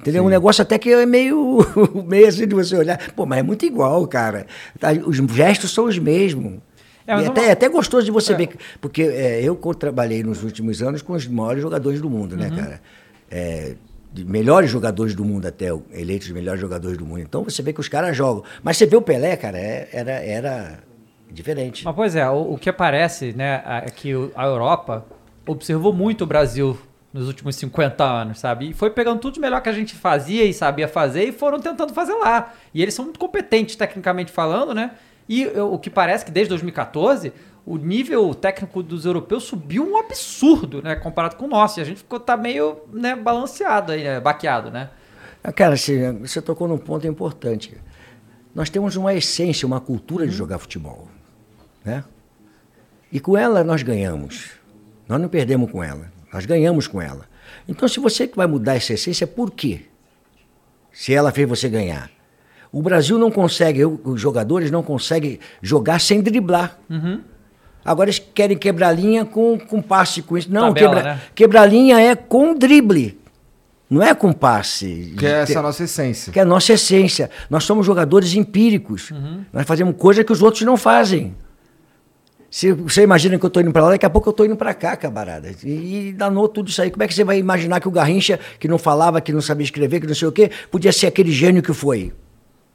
Entendeu? Um negócio até que é meio, meio assim de você olhar. Pô, mas é muito igual, cara. Tá, Os gestos são os mesmos. É, e até, é até gostoso de você É. ver. que- Porque é, eu trabalhei nos últimos anos com os maiores jogadores do mundo, Uhum. né, cara? É, melhores jogadores do mundo até, eleitos os melhores jogadores do mundo. Então você vê que os caras jogam. Mas você vê o Pelé, cara, é- era, era diferente. Mas, pois é, o, o que aparece, né, é que a Europa observou muito o Brasil nos últimos 50 anos, sabe? E foi pegando tudo de melhor que a gente fazia e sabia fazer e foram tentando fazer lá. E eles são muito competentes, tecnicamente falando, né? E eu- o que parece que desde 2014 o nível técnico dos europeus subiu um absurdo, né? Comparado com o nosso. E a gente ficou tá meio né, balanceado aí, né, baqueado, né? Ah, Cara, você, você tocou num ponto importante. Nós temos uma essência, uma cultura de jogar futebol. Né? E com ela nós ganhamos. Nós não perdemos com ela. Nós ganhamos com ela. Então, se você que vai mudar essa essência, por quê? Se ela fez você ganhar. O Brasil não consegue, os jogadores não conseguem jogar sem driblar. Agora eles querem quebrar linha com, com passe, com isso. Não, Tabela, quebra, né? quebrar linha é com drible. Não é com passe. Que é essa a nossa essência. que é a nossa essência. Nós somos jogadores empíricos. Nós fazemos coisa que os outros não fazem. Se você imagina que eu estou indo para lá, daqui a pouco eu estou indo para cá, camarada. E, e danou tudo isso aí. Como é que você vai imaginar que o Garrincha, que não falava, que não sabia escrever, que não sei o quê, podia ser aquele gênio que foi?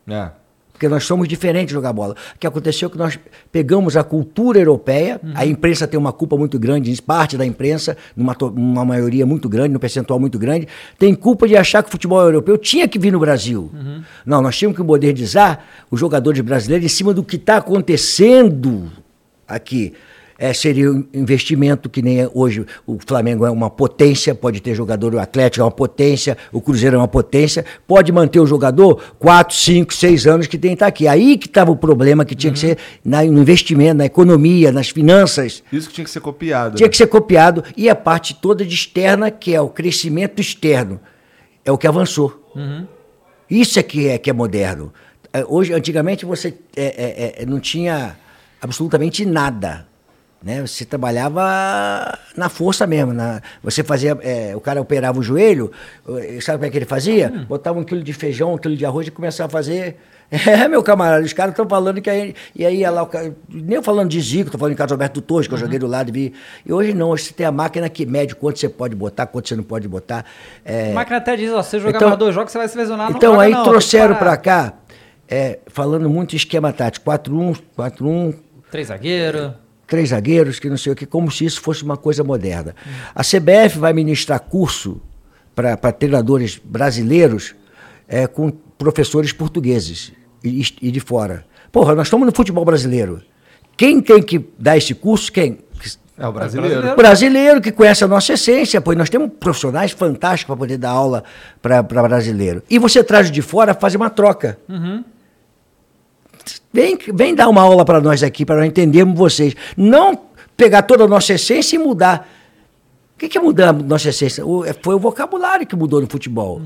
É. Porque nós somos diferentes de jogar bola. O que aconteceu é que nós pegamos a cultura europeia, a imprensa tem uma culpa muito grande, parte da imprensa, numa, numa maioria muito grande, num percentual muito grande, tem culpa de achar que o futebol europeu tinha que vir no Brasil. Não, nós tínhamos que modernizar os jogadores brasileiros em cima do que está acontecendo aqui. É, seria um investimento que nem é hoje o Flamengo é uma potência, pode ter jogador, o Atlético é uma potência, o Cruzeiro é uma potência, pode manter o jogador 4, 5, 6 anos que tem que estar aqui. Aí que estava o problema que tinha que ser na- no investimento, na economia, nas finanças. Isso que tinha que ser copiado. Tinha né? que ser copiado. E a parte toda de externa, que é o crescimento externo, é o que avançou. Isso é que é, que é moderno. É, Hoje, antigamente, você é, é, é, não tinha absolutamente nada. Né? Você trabalhava na força mesmo. Na, você fazia. é, o cara operava o joelho, eh, sabe como é que ele fazia? Botava um quilo de feijão, um quilo de arroz e começava a fazer É, meu camarada, os caras estão falando que aí, e aí lá, cara- nem eu falando de Zico, tô falando em Carlos Alberto Torres, que eu joguei do lado e vi. E hoje não, hoje você tem a máquina que mede quanto você pode botar, quanto você não pode botar. É, A máquina até diz, ó, se você jogar Então- mais dois jogos, você vai se lesionar. então joga aí não, trouxeram parar. pra cá, é, falando muito em esquema tático, 4-1, 4-1, Três zagueiros. três zagueiros, que não sei o que, como se isso fosse uma coisa moderna. A CBF vai ministrar curso para treinadores brasileiros é, com professores portugueses e, e de fora. Porra, nós estamos no futebol brasileiro. Quem tem que dar esse curso? Quem? É o brasileiro. brasileiro. Brasileiro que conhece a nossa essência, pois nós temos profissionais fantásticos para poder dar aula para brasileiro. E você traz de fora fazer uma troca. Vem, vem dar uma aula para nós aqui, para nós entendermos vocês. Não pegar toda a nossa essência e mudar. O que, que é mudar a nossa essência? O- é- foi o vocabulário que mudou no futebol.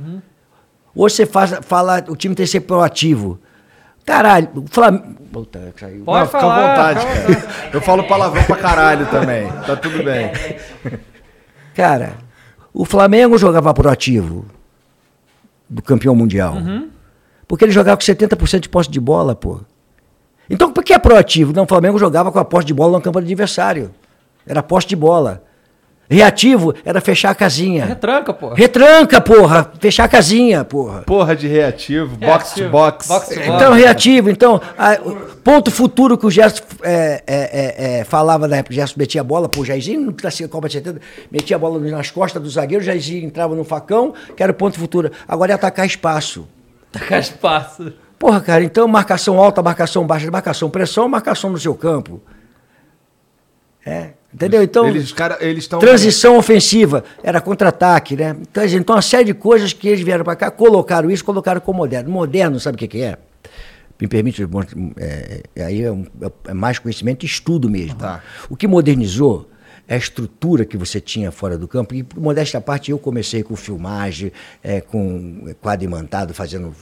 Hoje você faz, fala, o time tem que ser proativo. Caralho, o Flamengo. Puta, caiu. Pode Não, fica falar, à vontade, fica à cara. Eu falo palavrão pra caralho também. Tá tudo bem. Cara, o Flamengo jogava proativo do campeão mundial. Porque ele jogava com 70% de posse de bola, pô. Então, por que é proativo? Não, o Flamengo jogava com a posse de bola no campo do adversário. Era posse de bola. Reativo era fechar a casinha. Retranca, pô. Retranca, porra! Fechar a casinha, porra. Porra de reativo, box to box. Box to box. Então, reativo. Então, a- ponto futuro que o Gerson é, é, é, é, falava na época, o Gerson metia a bola, pô, o Jairzinho, no da Copa de 70, metia a bola nas costas do zagueiro, o Jairzinho entrava no facão, que era o ponto futuro. Agora é atacar espaço. Tacar espaço. Porra, cara, então marcação alta, marcação baixa, marcação pressão, marcação no seu campo. É, entendeu? Então, Eles, cara, eles estão. transição ofensiva, era contra-ataque, né? Então, então, uma série de coisas que eles vieram para cá, colocaram isso, colocaram como moderno. Moderno, sabe o que, que é? Me permite, é, é, aí é, um- é mais conhecimento e estudo mesmo. Tá. O que modernizou é a estrutura que você tinha fora do campo. E, por modéstia à parte, eu comecei com filmagem, é, com quadro imantado, fazendo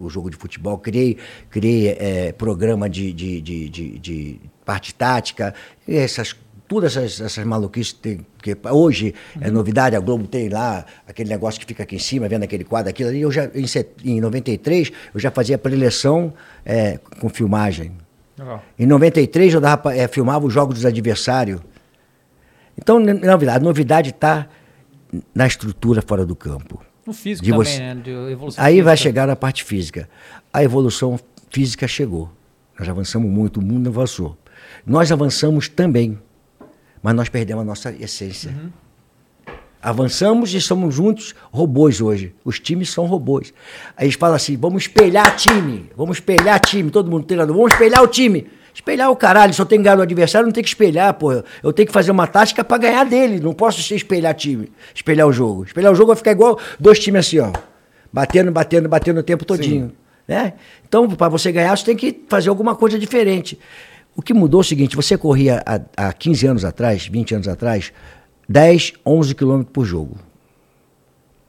o, jogo de futebol. Criei, criei é, programa de, de, de, de, de parte tática, e essas todas essas, essas maluquices tem, que hoje é novidade, a Globo tem lá aquele negócio que fica aqui em cima, vendo aquele quadro, aquilo ali. Eu já, em, set- em 93, eu já fazia preleção é, com filmagem. Legal. Em 93 eu dava, eh, filmava os jogos dos adversários. Então, n- novidade, a novidade está na estrutura fora do campo. No físico De também, você- né? De evolução Aí vai física. chegar na parte física. A evolução física chegou. Nós avançamos muito, o mundo avançou. Nós avançamos também, mas nós perdemos a nossa essência. Avançamos e somos juntos robôs hoje. Os times são robôs. Aí eles falam assim: vamos espelhar time, vamos espelhar time, todo mundo treinador, vamos espelhar o time. Espelhar o caralho, se eu tenho que ganhar do adversário, não tem que espelhar, pô. Eu tenho que fazer uma tática para ganhar dele. Não posso ser espelhar time, espelhar o jogo. Espelhar o jogo vai ficar igual dois times assim, ó. Batendo, batendo, batendo o tempo todinho. Né? Então, para você ganhar, você tem que fazer alguma coisa diferente. O que mudou é o seguinte: você corria há, há 15 anos atrás, 20 anos atrás, 10, 11 quilômetros por jogo.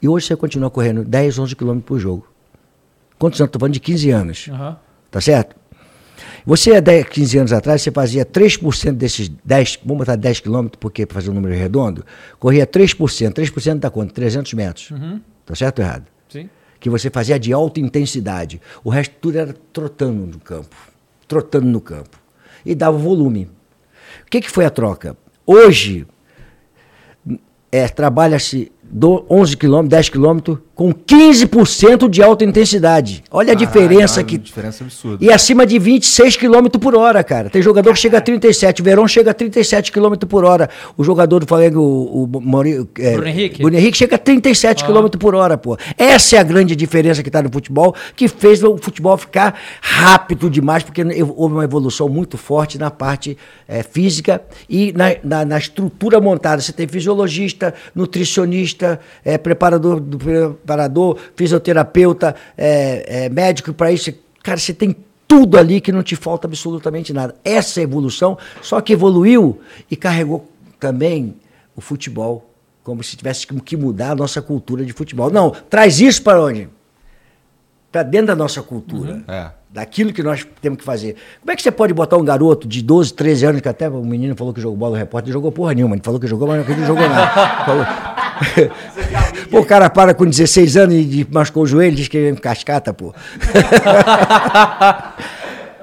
E hoje você continua correndo 10, 11 quilômetros por jogo. Quantos anos? Estou falando de 15 anos. Aham. Tá certo? Você, há 10, 15 anos atrás, você fazia 3% desses 10, vamos botar 10 quilômetros, porque para fazer um número redondo, corria 3%. 3% dá quanto? 300 metros. Tá certo ou errado? Sim. que você fazia de alta intensidade. O resto tudo era trotando no campo. Trotando no campo. E dava volume. O que, que foi a troca? Hoje, é, trabalha-se do 11 km, 10 km com 15% de alta intensidade. Olha a diferença Caralho, que. diferença absurda. E acima de 26 km por hora, cara. Tem jogador que chega a 37. O Verão chega a 37 km por hora. O jogador do Flamengo, o, o Mauri- é, Bruno Henrique? Bruno Henrique chega a 37 km por hora, pô. Essa é a grande diferença que está no futebol, que fez o futebol ficar rápido demais, porque houve uma evolução muito forte na parte é, física e na, na- na estrutura montada. Você tem fisiologista, nutricionista, é, preparador do preparador, fisioterapeuta, é, é, médico para isso. Cara, você tem tudo ali que não te falta absolutamente nada. Essa evolução, só que evoluiu e carregou também o futebol, como se tivesse que mudar a nossa cultura de futebol. Não, traz isso para onde? Para dentro da nossa cultura. É. Daquilo que nós temos que fazer. Como é que você pode botar um garoto de 12, 13 anos, que até o menino falou que jogou bola, o repórter jogou porra nenhuma, ele falou que jogou, mas ele não jogou nada. Falou- Pô, o cara para com 16 anos e machucou o joelho, diz que é cascata, pô.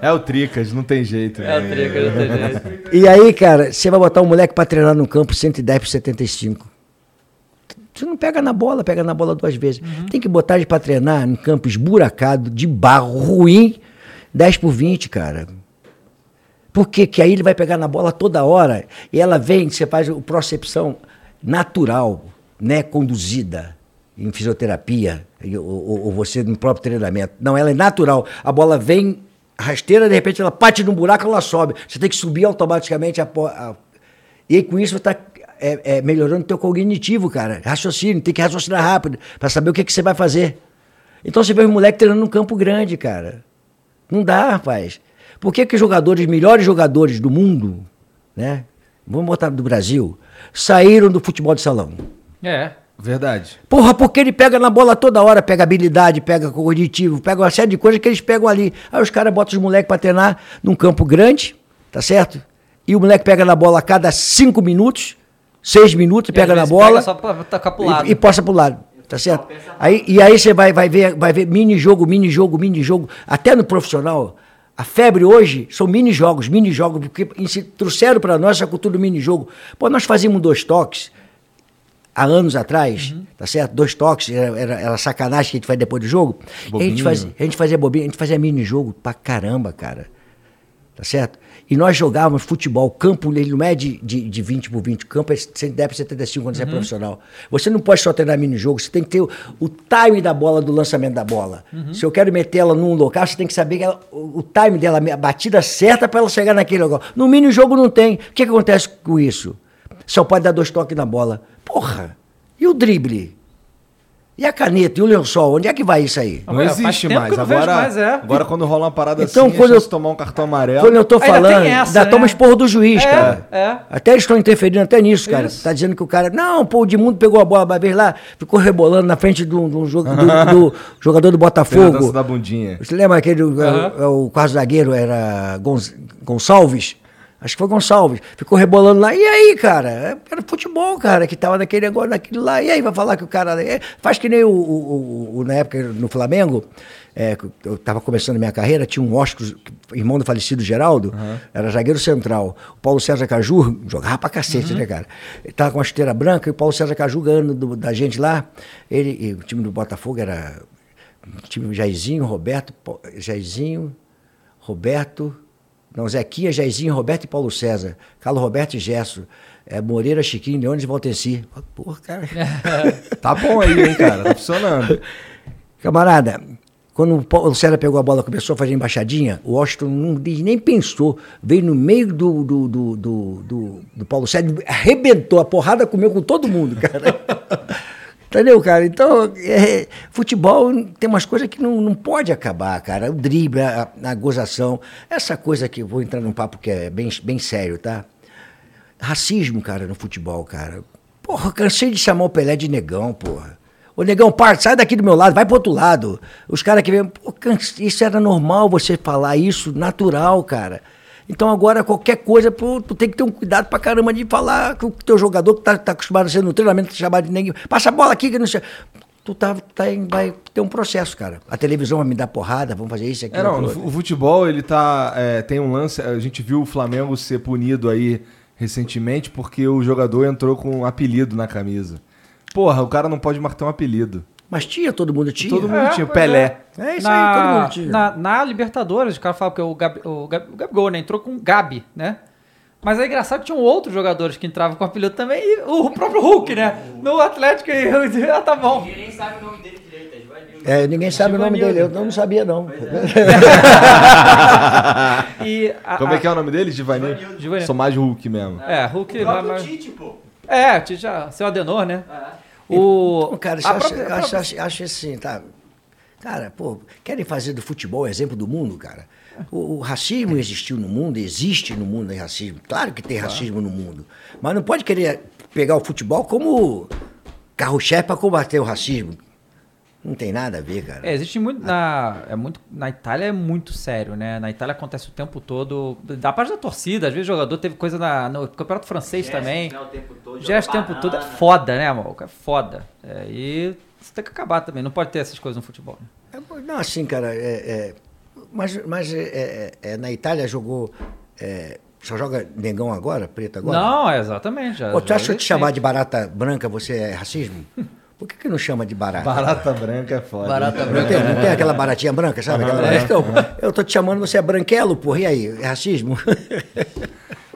É o Tricas, não tem jeito. É o né? trigo, não tem jeito. E aí, cara, você vai botar um moleque pra treinar no campo 110 por 75. Você não pega na bola, pega na bola duas vezes. Tem que botar ele pra treinar em campo esburacado, de barro, ruim, 10 por 20, cara. Por quê? Que aí ele vai pegar na bola toda hora e ela vem, você faz o procepção natural, né, conduzida em fisioterapia, ou, ou- você no próprio treinamento. Não, ela é natural. A bola vem rasteira, de repente ela bate num buraco, ela sobe. Você tem que subir automaticamente a, a- e com isso você está é, é, melhorando o teu cognitivo, cara. Raciocínio, tem que raciocinar rápido para saber o que, que você vai fazer. Então você vê os moleques treinando num campo grande, cara. Não dá, rapaz. Por que, que os jogadores, melhores jogadores do mundo, né? Vamos botar do Brasil, saíram do futebol de salão? É. Verdade. Porra, porque ele pega na bola toda hora, pega habilidade, pega cognitivo, pega uma série de coisas que eles pegam ali. Aí os caras botam os moleques pra treinar num campo grande, tá certo? E o moleque pega na bola a cada cinco minutos, seis minutos, pega na bola pega só pra tacar pro lado. e, e posta pro lado, tá certo? Aí, e aí você vai, vai, ver, vai ver mini jogo, mini jogo, mini jogo. Até no profissional, a febre hoje são mini jogos, mini jogos, porque trouxeram para nós essa cultura do mini jogo. Pô, nós fazíamos dois toques há anos atrás, Uhum. tá certo? Dois toques, era, era, era sacanagem que a gente faz depois do jogo. A, gente fazia, a gente fazia bobinha, a gente fazia mini jogo pra caramba, cara. Tá certo? E nós jogávamos futebol, campo, ele não é de, de, de 20 por 20, campo é 110 por 75 quando você é profissional. Você não pode só treinar mini-jogo, você tem que ter o, o time da bola, do lançamento da bola. Se eu quero meter ela num local, você tem que saber ela- o, o time dela, a batida certa para ela chegar naquele local. No mini-jogo não tem. O que, que acontece com isso? Só pode dar dois toques na bola. Porra! E o drible? E a caneta? E o lençol? Onde é que vai isso aí? Não existe mais. Agora, mais, é. agora quando rola uma parada Então, assim, quando é eu- tomar um cartão amarelo. Quando eu tô Ainda falando, tem essa, ainda né? toma esporro do juiz, É, cara. é. Até eles estão interferindo até nisso, cara. Isso. Tá dizendo que o cara. Não, pô, o Edmundo pegou a bola uma vez lá, ficou rebolando na frente do, do do- do jogador do dança Botafogo. da bundinha. Você lembra aquele. o-. O, o quarto zagueiro era Gonz- Gonçalves? Acho que foi Gonçalves. Ficou rebolando lá. E aí, cara? Era futebol, cara, que tava naquele negócio, naquilo lá. E aí, vai falar que o cara. é, faz que nem o, o- o- o- na época no Flamengo. é, eu estava começando a minha carreira, tinha um Oscar, irmão do falecido Geraldo, era zagueiro central. O Paulo César Caju jogava pra cacete, né, cara? Ele tava com uma chuteira branca e o Paulo César Caju ganhando do- da gente lá. Ele, e o time do Botafogo era time Jairzinho, Roberto, Jairzinho, Roberto, não, Zequinha, Jairzinho, Roberto e Paulo César, Carlos Roberto e Gesso, é, Moreira, Chiquinho, Leônidas e Valtenci. Porra, cara. Tá bom aí, hein, cara? Tá funcionando. Camarada, quando o Paulo César pegou a bola e começou a fazer embaixadinha, o Washington não, nem pensou, veio no meio do, do, do, do, do- do Paulo César, arrebentou, a porrada comeu com todo mundo, cara. Entendeu, cara? Então, é, futebol tem umas coisas que não, não pode acabar, cara. O drible, a, a gozação, essa coisa que vou entrar num papo que é bem, bem sério, tá? Racismo, cara, no futebol, cara. Porra, cansei de chamar o Pelé de negão, porra. Ô, negão, parte, sai daqui do meu lado, vai pro outro lado. Os caras que vêm, isso era normal você falar isso, natural, cara. Então agora qualquer coisa, pô, tu tem que ter um cuidado pra caramba de falar com o teu jogador que tá, tá acostumado a ser no treinamento, chamar de negão. Passa a bola aqui que não sei. Tu tá, tá em- vai ter um processo, cara. A televisão vai me dar porrada, vamos fazer isso aqui. É, não, o futebol, ele tá. é, tem um lance. A gente viu o Flamengo ser punido aí recentemente porque o jogador entrou com um apelido na camisa. Porra, o cara não pode ter um apelido. Mas tinha, todo mundo tinha. Todo mundo É, tinha. pois Pelé. É isso aí, todo mundo tinha. Na, na Libertadores, o cara fala que o, Gabi, o, Gabi, o Gabigol né, entrou com o Gabi, né? Mas é engraçado que tinham outros jogadores que entravam com o apelido também, e o próprio Hulk, né? No Atlético, e ah, tá bom. É, ninguém sabe o nome Givanildo. dele, eu não sabia não. E a- Como é que é o nome dele? Givanil? Givanildo. Sou mais Hulk mesmo. É, Hulk... mas- mas- É, o Tite já, seu Adenor, né? O, cara, a você acha, própria- acho, própria- acho, acho assim, tá? Cara, pô, querem fazer do futebol exemplo do mundo, cara? O, o racismo existiu no mundo, existe no mundo aí racismo. Claro que tem racismo no mundo. Mas não pode querer pegar o futebol como carro-chefe para combater o racismo. Não tem nada a ver, cara. É, existe muito na, é muito na Itália é muito sério, né? Na Itália acontece o tempo todo, da parte da torcida, às vezes o jogador teve coisa na, no campeonato francês também. né, o tempo todo, Gesto o tempo todo é foda, né, maluco? É foda. É, e isso tem que acabar também, não pode ter essas coisas no futebol. né? É, Não, assim, cara, é, é- mas, mas é, é- na Itália jogou. é, só joga negão agora, preto agora? Não, exatamente. Já, Pô, tu já acha que te chamar de barata branca você é racismo? Por que, que não chama de barata? Barata branca é foda. Barata Não branca. tem, não tem aquela baratinha branca, sabe? Aquela- Então, eu tô te chamando, você é branquelo, porra, e aí? É racismo?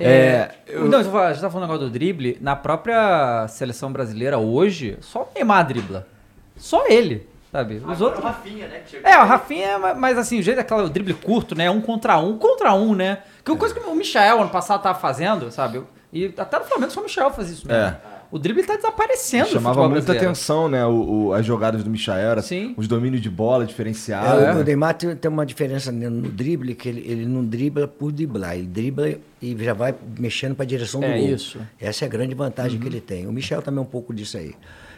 É, Não, você tá falando agora do drible. Na própria seleção brasileira hoje, só o Neymar dribla. Só ele, sabe? Os outros. O Rafinha, né? É, o Rafinha, ma- mas assim, o jeito daquela o drible curto, né? Um contra um, contra um, né? Que é uma coisa que o Michel ano passado tava fazendo, sabe? E até no Flamengo só o Michel faz isso mesmo. É. O drible tá desaparecendo do Chamava muita brasileiro. atenção, né? O, o- as jogadas do Michael, era Sim. os domínios de bola É, diferenciados. o- O Neymar tem, tem uma diferença no drible, que ele, ele não dribla por driblar, ele dribla e já vai mexendo para a direção do É gol. isso. Essa é a grande vantagem que ele tem. O Michel também é um pouco disso aí.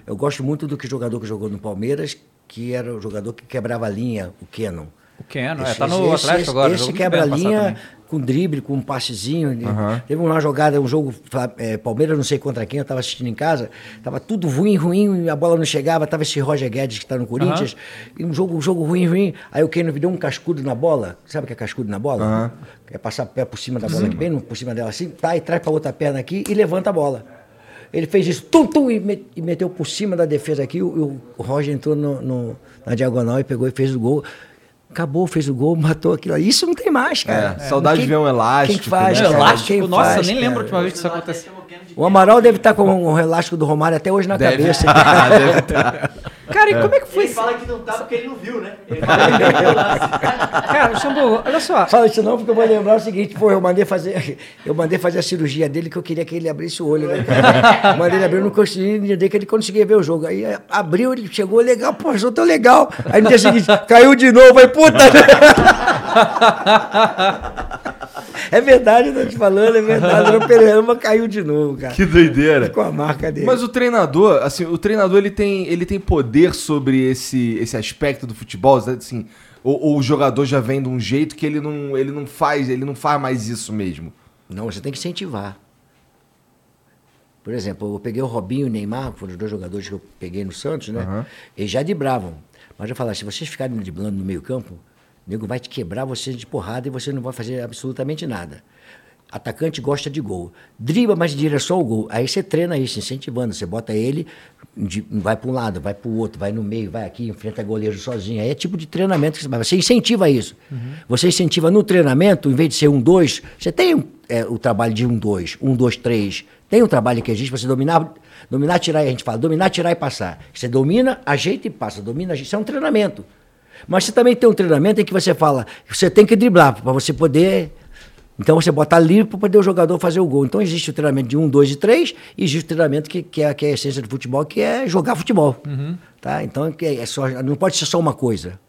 Eu gosto muito do que jogador que jogou no Palmeiras, que era o jogador que quebrava a linha, o Kenon. O Kenan, é, Esse- tá no esse- Atlético esse- agora. Esse quebra a linha também. Com drible, com um passezinho. Teve uma jogada, um jogo, é, Palmeiras, não sei contra quem, eu estava assistindo em casa, tava tudo ruim, ruim, a bola não chegava, tava esse Roger Guedes que está no Corinthians, e um jogo, um jogo ruim, ruim. Aí o Keno deu um cascudo na bola, sabe o que é cascudo na bola? É passar o pé por cima da bola aqui, bem por cima dela assim, tá, e traz para outra perna aqui e levanta a bola. Ele fez isso, tum, tum, e, me- e meteu por cima da defesa aqui. O, o Roger entrou no- no- na diagonal e pegou e fez o gol. Acabou, fez o gol, matou aquilo. ali. Isso não tem mais, cara. É, saudade de ver um elástico, Quem faz, né? cara? Elástico, Quem nossa, faz, eu nem lembro a última vez que isso aconteceu. O O Amaral deve estar com um elástico do Romário até hoje na Deve cabeça. deve estar. Cara, e como é que foi Ele fala que não tá porque ele não viu, né? Ele fala que não viu o lance. Cara, Xambu, olha só. Fala isso não, porque eu vou lembrar o seguinte, pô, eu mandei fazer, eu mandei fazer a cirurgia dele que eu queria que ele abrisse o olho, né? mandei ele abrir, eu não consegui entender que ele conseguia ver o jogo. Aí abriu, ele chegou legal, pô, eu tô legal. Aí no dia seguinte, caiu de novo, aí puta. é verdade, eu tô te falando, é verdade. O Pereira caiu de novo, cara. Que doideira. Com a marca dele. Mas o treinador, assim, o treinador ele tem, ele tem poder sobre esse, esse aspecto do futebol, assim, ou, ou o jogador já vem de um jeito que ele não, ele não faz, ele não faz mais isso mesmo. Não, você tem que incentivar. Por exemplo, eu peguei o Robinho e o Neymar, foram os dois jogadores que eu peguei no Santos, né? Eles já dribravam. Mas eu falava, se vocês ficarem driblando no meio campo, o nego vai te quebrar você de porrada e você não vai fazer absolutamente nada. Atacante gosta de gol. Dribla, mas direção ao gol. Aí você treina isso, incentivando. Você bota ele, de- vai para um lado, vai para o outro, vai no meio, vai aqui, enfrenta goleiro sozinho. Aí é tipo de treinamento que você. Você incentiva isso. Você incentiva no treinamento, em vez de ser um, dois, você tem é, o trabalho de um, dois, um, dois, três. Tem um trabalho que existe, você dominar, dominar, tirar, e a gente fala, dominar, tirar e passar. Você domina, ajeita e passa. Domina, ajeita. Isso é um treinamento. Mas você também tem um treinamento em que você fala, você tem que driblar para você poder. Então você bota livre para poder o jogador fazer o gol. Então existe o treinamento de um, dois e três, e existe o treinamento que, que, é, que é a essência do futebol, que é jogar futebol. Tá? Então que é só, não pode ser só uma coisa.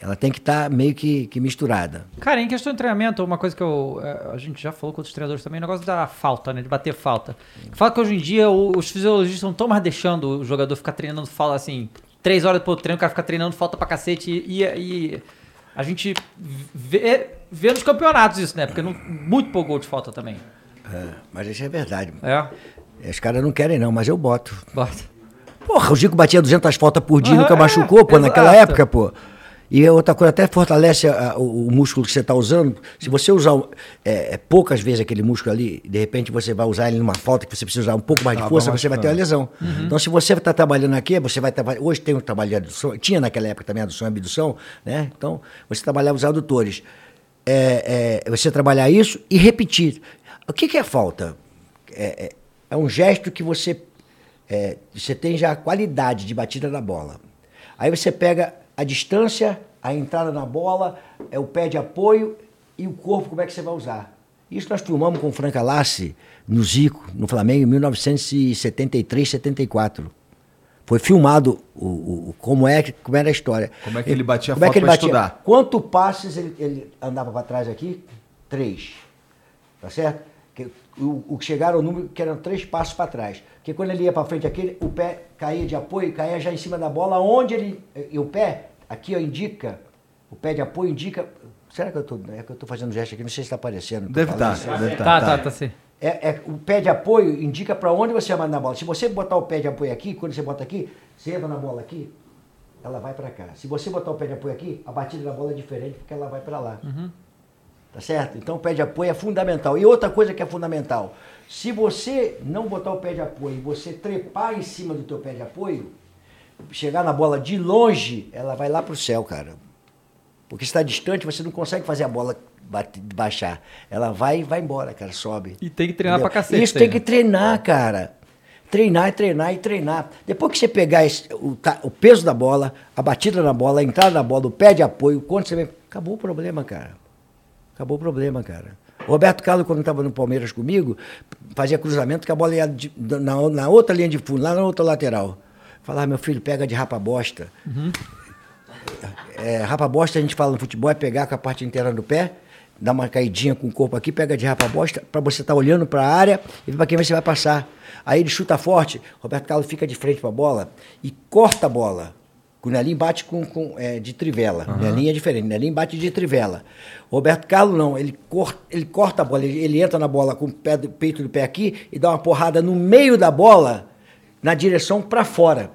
Ela tem que estar meio que, que misturada. Cara, em questão de treinamento, uma coisa que eu, é, a gente já falou com outros treinadores também, o negócio da falta, né? De bater falta. Fala que hoje em dia os fisiologistas não estão mais deixando o jogador ficar treinando falta assim, três horas do treino, o cara fica treinando falta pra cacete e, e- e a gente vê, vê nos campeonatos isso, né? Porque não, muito pouco gol de falta também. É, mas isso é verdade. É, Os caras não querem não, mas eu boto. bota. Porra, o Zico batia 200 faltas por dia, Aham, nunca é, machucou, pô, naquela exato. época, pô. E outra coisa, até fortalece a- o, o músculo que você está usando. Se você usar é, é, poucas vezes aquele músculo ali, de repente você vai usar ele numa falta que você precisa usar um pouco mais de Acaba força, você vai ter uma lesão. Uhum. Então, se você está trabalhando aqui, você vai trabalhar. Hoje tem o trabalho de adução, tinha naquela época também adução e abdução, né? Então, você trabalhava os adutores. É, é, você trabalhar isso e repetir. O que, que é falta? É, é- é um gesto que você é, você tem já a qualidade de batida da bola. Aí você pega a distância, a entrada na bola, é o pé de apoio e o corpo, como é que você vai usar. Isso nós filmamos com o Franca Lassi no Zico, no Flamengo, em 1973, 74. Foi filmado o, o- como, é, como era a história. Como é que ele batia Como é ele pra batia? estudar? Quanto passes ele, ele andava para trás aqui? Três. Tá certo? O, que chegaram ao número que eram três passos para trás. Porque quando ele ia para frente aqui, o pé caía de apoio, caía já em cima da bola, onde ele. E o pé, aqui ó, indica, o pé de apoio indica. Será que eu tô, é que eu tô fazendo gesto aqui? Não sei se está aparecendo. Deve estar. assim. Deve Tá, tá, tá, tá, assim. É, é- o pé de apoio indica para onde você vai mandar a bola. Se você botar o pé de apoio aqui, quando você bota aqui, você entra na bola aqui, ela vai para cá. Se você botar o pé de apoio aqui, a batida da bola é diferente porque ela vai para lá. Tá certo? Então o pé de apoio é fundamental. E outra coisa que é fundamental, se você não botar o pé de apoio e você trepar em cima do teu pé de apoio, chegar na bola de longe, ela vai lá pro céu, cara. Porque se está distante, você não consegue fazer a bola baixar. Ela vai e vai embora, cara, sobe. E tem que treinar Entendeu? pra cacete. Isso tem né? que treinar, cara. Treinar e treinar e treinar. Depois que você pegar esse- o, o peso da bola, a batida na bola, a entrada da bola, o pé de apoio, quando você vem. Acabou o problema, cara. Acabou o problema, cara. Roberto Carlos, quando estava no Palmeiras comigo, fazia cruzamento que a bola ia de- na, na outra linha de fundo, lá na outra lateral. Falava, meu filho, pega de rapa bosta. É, rapa bosta, a gente fala no futebol, é pegar com a parte interna do pé, dar uma caidinha com o corpo aqui, pega de rapa bosta, para você estar olhando para a área e ver para quem você vai passar. Aí ele chuta forte, Roberto Carlos fica de frente para a bola e corta a bola. O Nelinho bate com, com, é, de trivela. O Nelinho é diferente, o Nelinho bate de trivela. Roberto Carlos não, ele, cor, ele corta a bola, ele, ele entra na bola com o pé do- peito do pé aqui e dá uma porrada no meio da bola, na direção para fora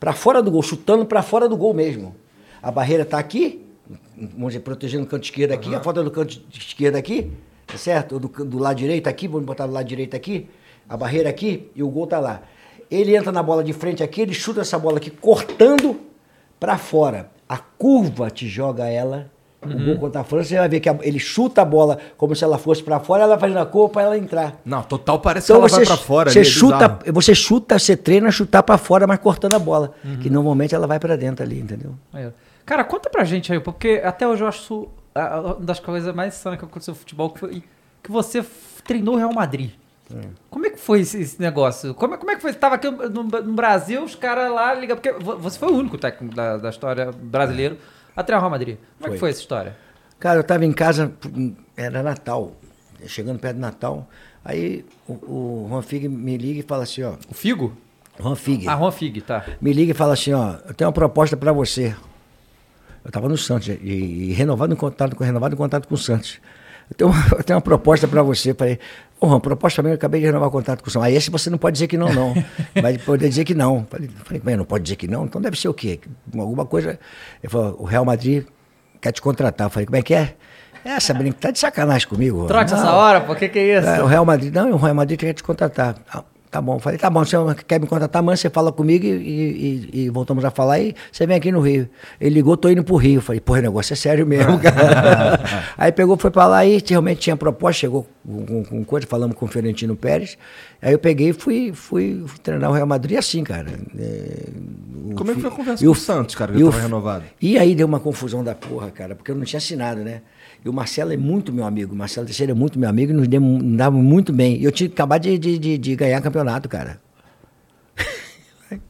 para fora do gol, chutando para fora do gol mesmo. A barreira está aqui, vamos dizer, protegendo o canto esquerdo aqui, a falta do canto esquerdo aqui, tá certo? Ou do, do lado direito aqui, vamos botar do lado direito aqui, a barreira aqui e o gol tá lá. Ele entra na bola de frente aqui, ele chuta essa bola aqui, cortando para fora. A curva te joga ela. O gol contra a França, você vai ver que a- ele chuta a bola como se ela fosse para fora, ela faz na curva para ela entrar. Não, total parece Então que ela você, vai pra fora. você ali, é chuta, bizarro. você chuta, você treina chutar pra fora, mas cortando a bola, Uhum. que normalmente ela vai pra dentro ali, entendeu? Aí, ó. Cara, conta pra gente aí, porque até hoje eu acho uma das coisas mais insanas que aconteceu no futebol, que foi que você treinou o Real Madrid. Como é que foi esse, esse negócio? Como, é- como é que foi? Você tava aqui no, no Brasil, os caras lá ligam. Porque vo- você foi o único técnico da, da história brasileiro a treinar o Real Madrid. Como é que Foi. foi essa história? Cara, eu tava em casa, era Natal, chegando perto do Natal, aí o, o Juan Fig me liga e fala assim, ó, O Figo? Juan Fig, Ah, Juan Fig, tá. me liga e fala assim, ó, eu tenho uma proposta pra você. Eu tava no Santos e, e renovado em contato com renovado em contato com o Santos. Eu tenho uma, eu tenho uma proposta pra você. Falei, Juan, proposta mesmo, eu acabei de renovar o contato com o Santos. Aí esse você não pode dizer que não, não. Vai poder dizer que não. Falei, falei, mas não pode dizer que não? Então deve ser o quê? Alguma coisa. Ele falou, o Real Madrid quer te contratar. Eu falei, como é que é? É, Sabrina, tá de sacanagem comigo. Não. essa hora, pô, que que é isso? É, o Real Madrid, não, o Real Madrid quer te contratar. Tá bom, falei, tá bom, você quer me contratar, amanhã você fala comigo e, e- e voltamos a falar e você vem aqui no Rio. Ele ligou, tô indo pro Rio. Falei, porra, o negócio é sério mesmo, cara. aí pegou, foi pra lá e realmente tinha proposta, chegou com, com, coisa, falamos com o Fiorentino Pérez. Aí eu peguei e fui, fui, fui treinar o Real Madrid assim, cara. É, Como é que foi a conversa e com o Santos, cara, que tava renovado? e aí deu uma confusão da porra, cara, porque eu não tinha assinado, né? E o Marcelo é muito meu amigo, o Marcelo Teixeira é muito meu amigo e nos nos dava muito bem. E eu tinha acabado de, de, de, de ganhar campeonato, cara.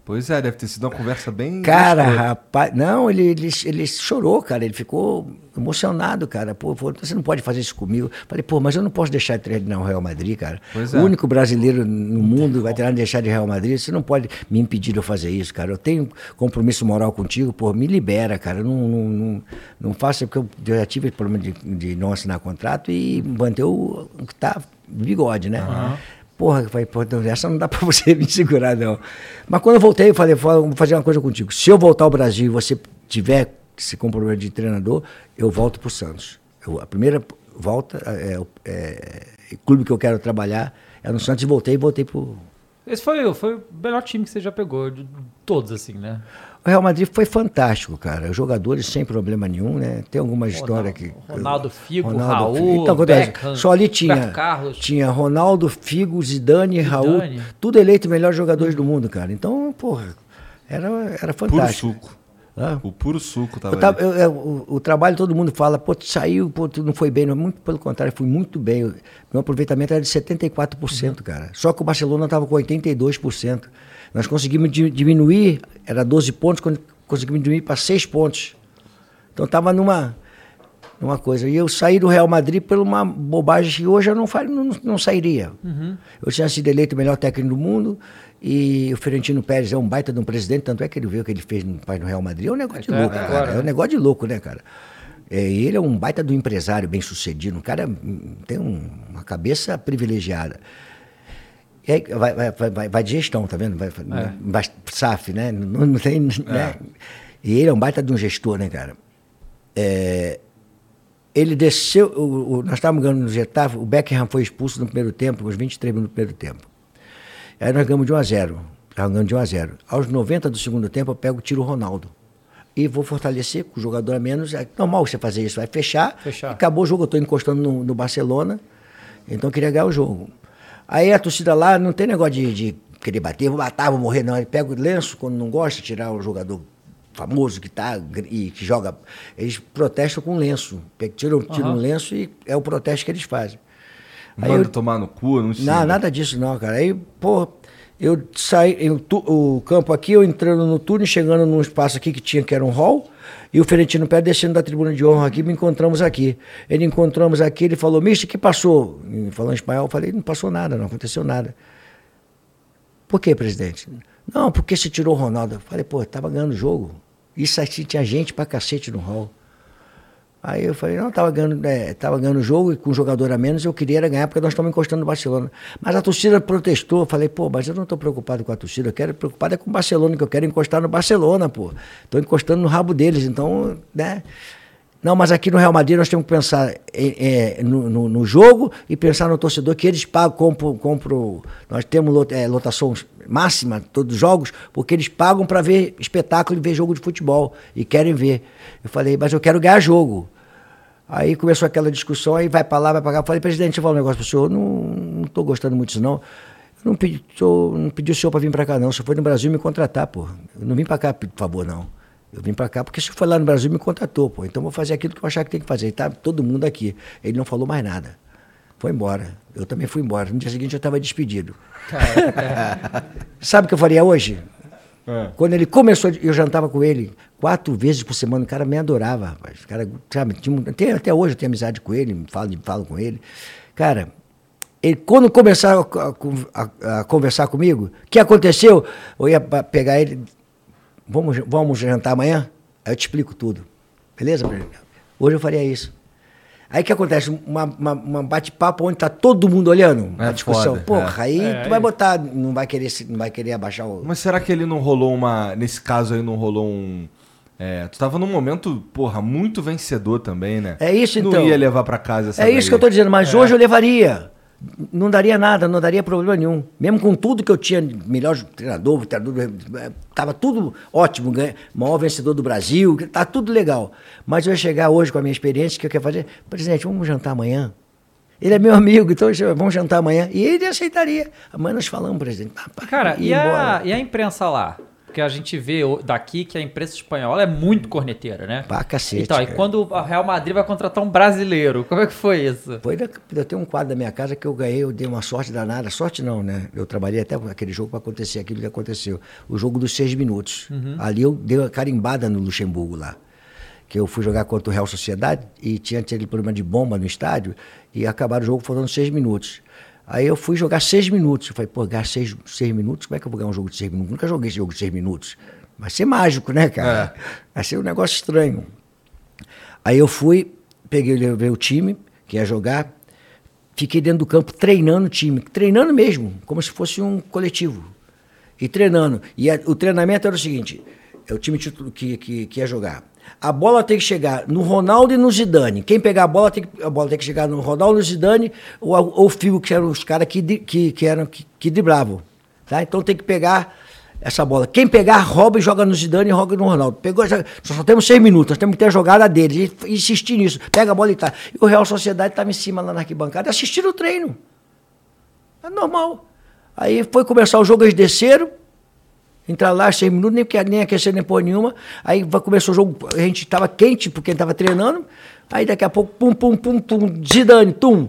Pois é, deve ter sido uma conversa bem. Cara, gostosa. rapaz, não, ele, ele, ele chorou, cara, ele ficou emocionado, cara. Pô, você não pode fazer isso comigo. Falei, pô, mas eu não posso deixar de treinar o Real Madrid, cara. Pois o é. único brasileiro no mundo vai treinar de deixar de Real Madrid. Você não pode me impedir de eu fazer isso, cara. Eu tenho compromisso moral contigo, pô, me libera, cara. Não, não, não, não faça, porque eu já tive problema de, de não assinar contrato e manter o, que tá bigode, né? Porra, eu falei, pô, essa não dá pra você me segurar, não. Mas quando eu voltei, eu falei, "Fala, vou fazer uma coisa contigo. Se eu voltar ao Brasil e você tiver se comprometer de treinador, eu volto pro Santos. Eu- a primeira volta, é, é, é, clube que eu quero trabalhar é no Santos e voltei, voltei pro. Esse foi, foi o melhor time que você já pegou, de todos, assim, né? O Real Madrid foi fantástico, cara. Os jogadores sem problema nenhum, né? Tem alguma história que. Ronaldo Figo, Ronaldo Raul, Figo. Então, Beckham, só ali tinha, tinha Ronaldo, Figo, Zidane, Raul, Zidane. tudo eleito melhores jogadores do mundo, cara. Então, porra, era, era Puro fantástico. suco. Hã? O puro suco tava Eu eu- eu- o, o trabalho, todo mundo fala, pô, tu saiu, pô, tu não foi bem. Não, muito pelo contrário, fui muito bem. Eu- meu aproveitamento era de 74%, cara. Só que o Barcelona estava com 82%. Nós conseguimos di- diminuir, era 12 pontos, conseguimos diminuir para 6 pontos. Então estava numa. numa coisa. E eu saí do Real Madrid por uma bobagem que hoje eu não, faria, não, não sairia. Eu tinha sido eleito o melhor técnico do mundo e o Ferentino Pérez é um baita de um presidente, tanto é que ele viu o que ele fez no, no Real Madrid. É um negócio de É, louco, agora, cara. É um negócio de louco, né, cara? É, ele é um baita do empresário bem sucedido, um cara hum, tem um- uma cabeça privilegiada. E aí, vai, vai, vai, vai, de gestão, tá vendo? Vai, É. vai, SAF, né? Não, não tem. Né? E ele é um baita de um gestor, né, cara? É, ele desceu. o- o- nós estávamos ganhando no Getafe, o Beckham foi expulso no primeiro tempo, uns 23 minutos do primeiro tempo. Aí nós ganhamos de 1 a 0. Estávamos ganhando de 1 a 0. Aos 90 do segundo tempo, eu pego e tiro o Ronaldo. E vou fortalecer com o jogador a menos. É normal você fazer isso, vai fechar. Fechar. Acabou o jogo, eu estou encostando no, no Barcelona. Então eu queria ganhar o jogo. Aí a torcida lá não tem negócio de, de querer bater, vou matar, vou morrer, não. Ele pega o lenço, quando não gosta, tirar o jogador famoso que tá e que joga. Eles protestam com lenço. Tiram, tiram um lenço e é o protesto que eles fazem. Aí Manda eu- tomar no cu, não sei. não, nada disso não, cara. Aí, pô, eu saí, eu, tu- o campo aqui, eu entrando no túnel, chegando num espaço aqui que tinha, que era um hall, e o Ferentino Pé descendo da tribuna de honra aqui, me encontramos aqui. Ele encontramos aqui, ele falou, mister, que passou? E falando espanhol, eu falei, não passou nada, não aconteceu nada. Por que, presidente? Não, porque você tirou o Ronaldo. Eu falei, pô, tava ganhando o jogo. Isso aqui tinha gente pra cacete no hall. Aí eu falei, não, tava ganhando, é, tava ganhando jogo e com jogador a menos eu queria era ganhar porque nós estamos encostando no Barcelona. Mas a torcida protestou, falei, pô, mas eu não estou preocupado com a torcida, eu quero preocupado é com o Barcelona, que eu quero encostar no Barcelona, pô. Estou encostando no rabo deles, então, né? Não, mas aqui no Real Madrid nós temos que pensar em- é, no, no- no jogo e pensar no torcedor que eles pagam, compram, compram nós temos lot- é, lotação máxima todos os jogos, porque eles pagam para ver espetáculo e ver jogo de futebol e querem ver. Eu falei, mas eu quero ganhar jogo. Aí começou aquela discussão, aí vai para lá, vai para cá. Eu falei, presidente, deixa eu falar um negócio para o senhor, não estou gostando muito disso não. Eu não pedi, senhor, não pedi o senhor para vir para cá não, o senhor foi no Brasil me contratar, pô. Eu não vim para cá, por favor, não. Eu vim para cá porque senhor foi lá no Brasil me contratou, pô. Então vou fazer aquilo que eu achar que tem que fazer. E tá todo mundo aqui. Ele não falou mais nada. Foi embora. Eu também fui embora. No dia seguinte eu estava despedido. Sabe o que eu faria hoje? Quando ele começou, eu jantava com ele quatro vezes por semana. O cara me adorava, rapaz. O cara, sabe, tinha até, até hoje eu tenho amizade com ele, falo, falo com ele. Cara, ele, quando começaram a, a- a conversar comigo, o que aconteceu? Eu ia pegar ele, vamos, vamos jantar amanhã? Aí eu te explico tudo. Beleza? Bruno? Hoje eu faria isso. Aí o que acontece? Uma, uma, uma bate-papo onde tá todo mundo olhando É a discussão. foda, Porra, aí É, tu vai é. botar, não vai querer, se- não vai querer abaixar o. Mas será que ele não rolou uma. Nesse caso aí, não rolou um. É, tu tava num momento, porra, muito vencedor também, né? É isso, não então. ia levar pra casa essa É isso que eu tô dizendo, mas hoje eu levaria. Não daria nada, não daria problema nenhum. Mesmo com tudo que eu tinha, melhor treinador, treinador tava tudo ótimo, ganha, maior vencedor do Brasil, tá tudo legal. Mas eu ia chegar hoje com a minha experiência, que eu quero fazer, presidente, vamos jantar amanhã? Ele é meu amigo, então vamos jantar amanhã. E ele aceitaria. Amanhã nós falamos, presidente. Pá, Cara, e a, e a imprensa lá? Porque a gente vê daqui que a imprensa espanhola é muito corneteira, né? Pra cacete, Então, e quando a Real Madrid vai contratar um brasileiro, como é que foi isso? Foi eu tenho um quadro da minha casa que eu ganhei, eu dei uma sorte danada. Sorte não, né? Eu trabalhei até aquele jogo para acontecer aquilo que aconteceu. O jogo dos seis minutos. Ali eu dei uma carimbada no Luxemburgo lá. Que eu fui jogar contra o Real Sociedade e tinha aquele problema de bomba no estádio e acabaram o jogo faltando seis minutos. Aí eu fui jogar seis minutos. Eu falei, pô, ganhar seis, seis minutos? Como é que eu vou ganhar um jogo de seis minutos? Nunca joguei esse jogo de seis minutos. Vai ser mágico, né, cara? Vai ser um negócio estranho. Aí eu fui, peguei levei o time que ia jogar, fiquei dentro do campo treinando o time, treinando mesmo, como se fosse um coletivo. E treinando. E a- o treinamento era o seguinte: é o time que, que, que ia jogar. A bola tem que chegar no Ronaldo e no Zidane. Quem pegar a bola tem que, a bola tem que chegar no Ronaldo, no Zidane ou, ou o Fio, que eram os caras que, que, que, eram, que, que driblavam. Tá? Então tem que pegar essa bola. Quem pegar, rouba e joga no Zidane e joga no Ronaldo. Pegou, só, temos seis minutos, nós temos que ter a jogada deles. E, e insistir nisso. Pega a bola e tá. E o Real Sociedade estava em cima lá na arquibancada assistindo o treino. É normal. Aí foi começar o jogo, eles desceram. Entrar lá, seis minutos, nem, nem aquecer nem porra nenhuma. Aí começou o jogo, a gente estava quente porque estava treinando. Aí daqui a pouco, pum, pum, pum, pum, Zidane, tum.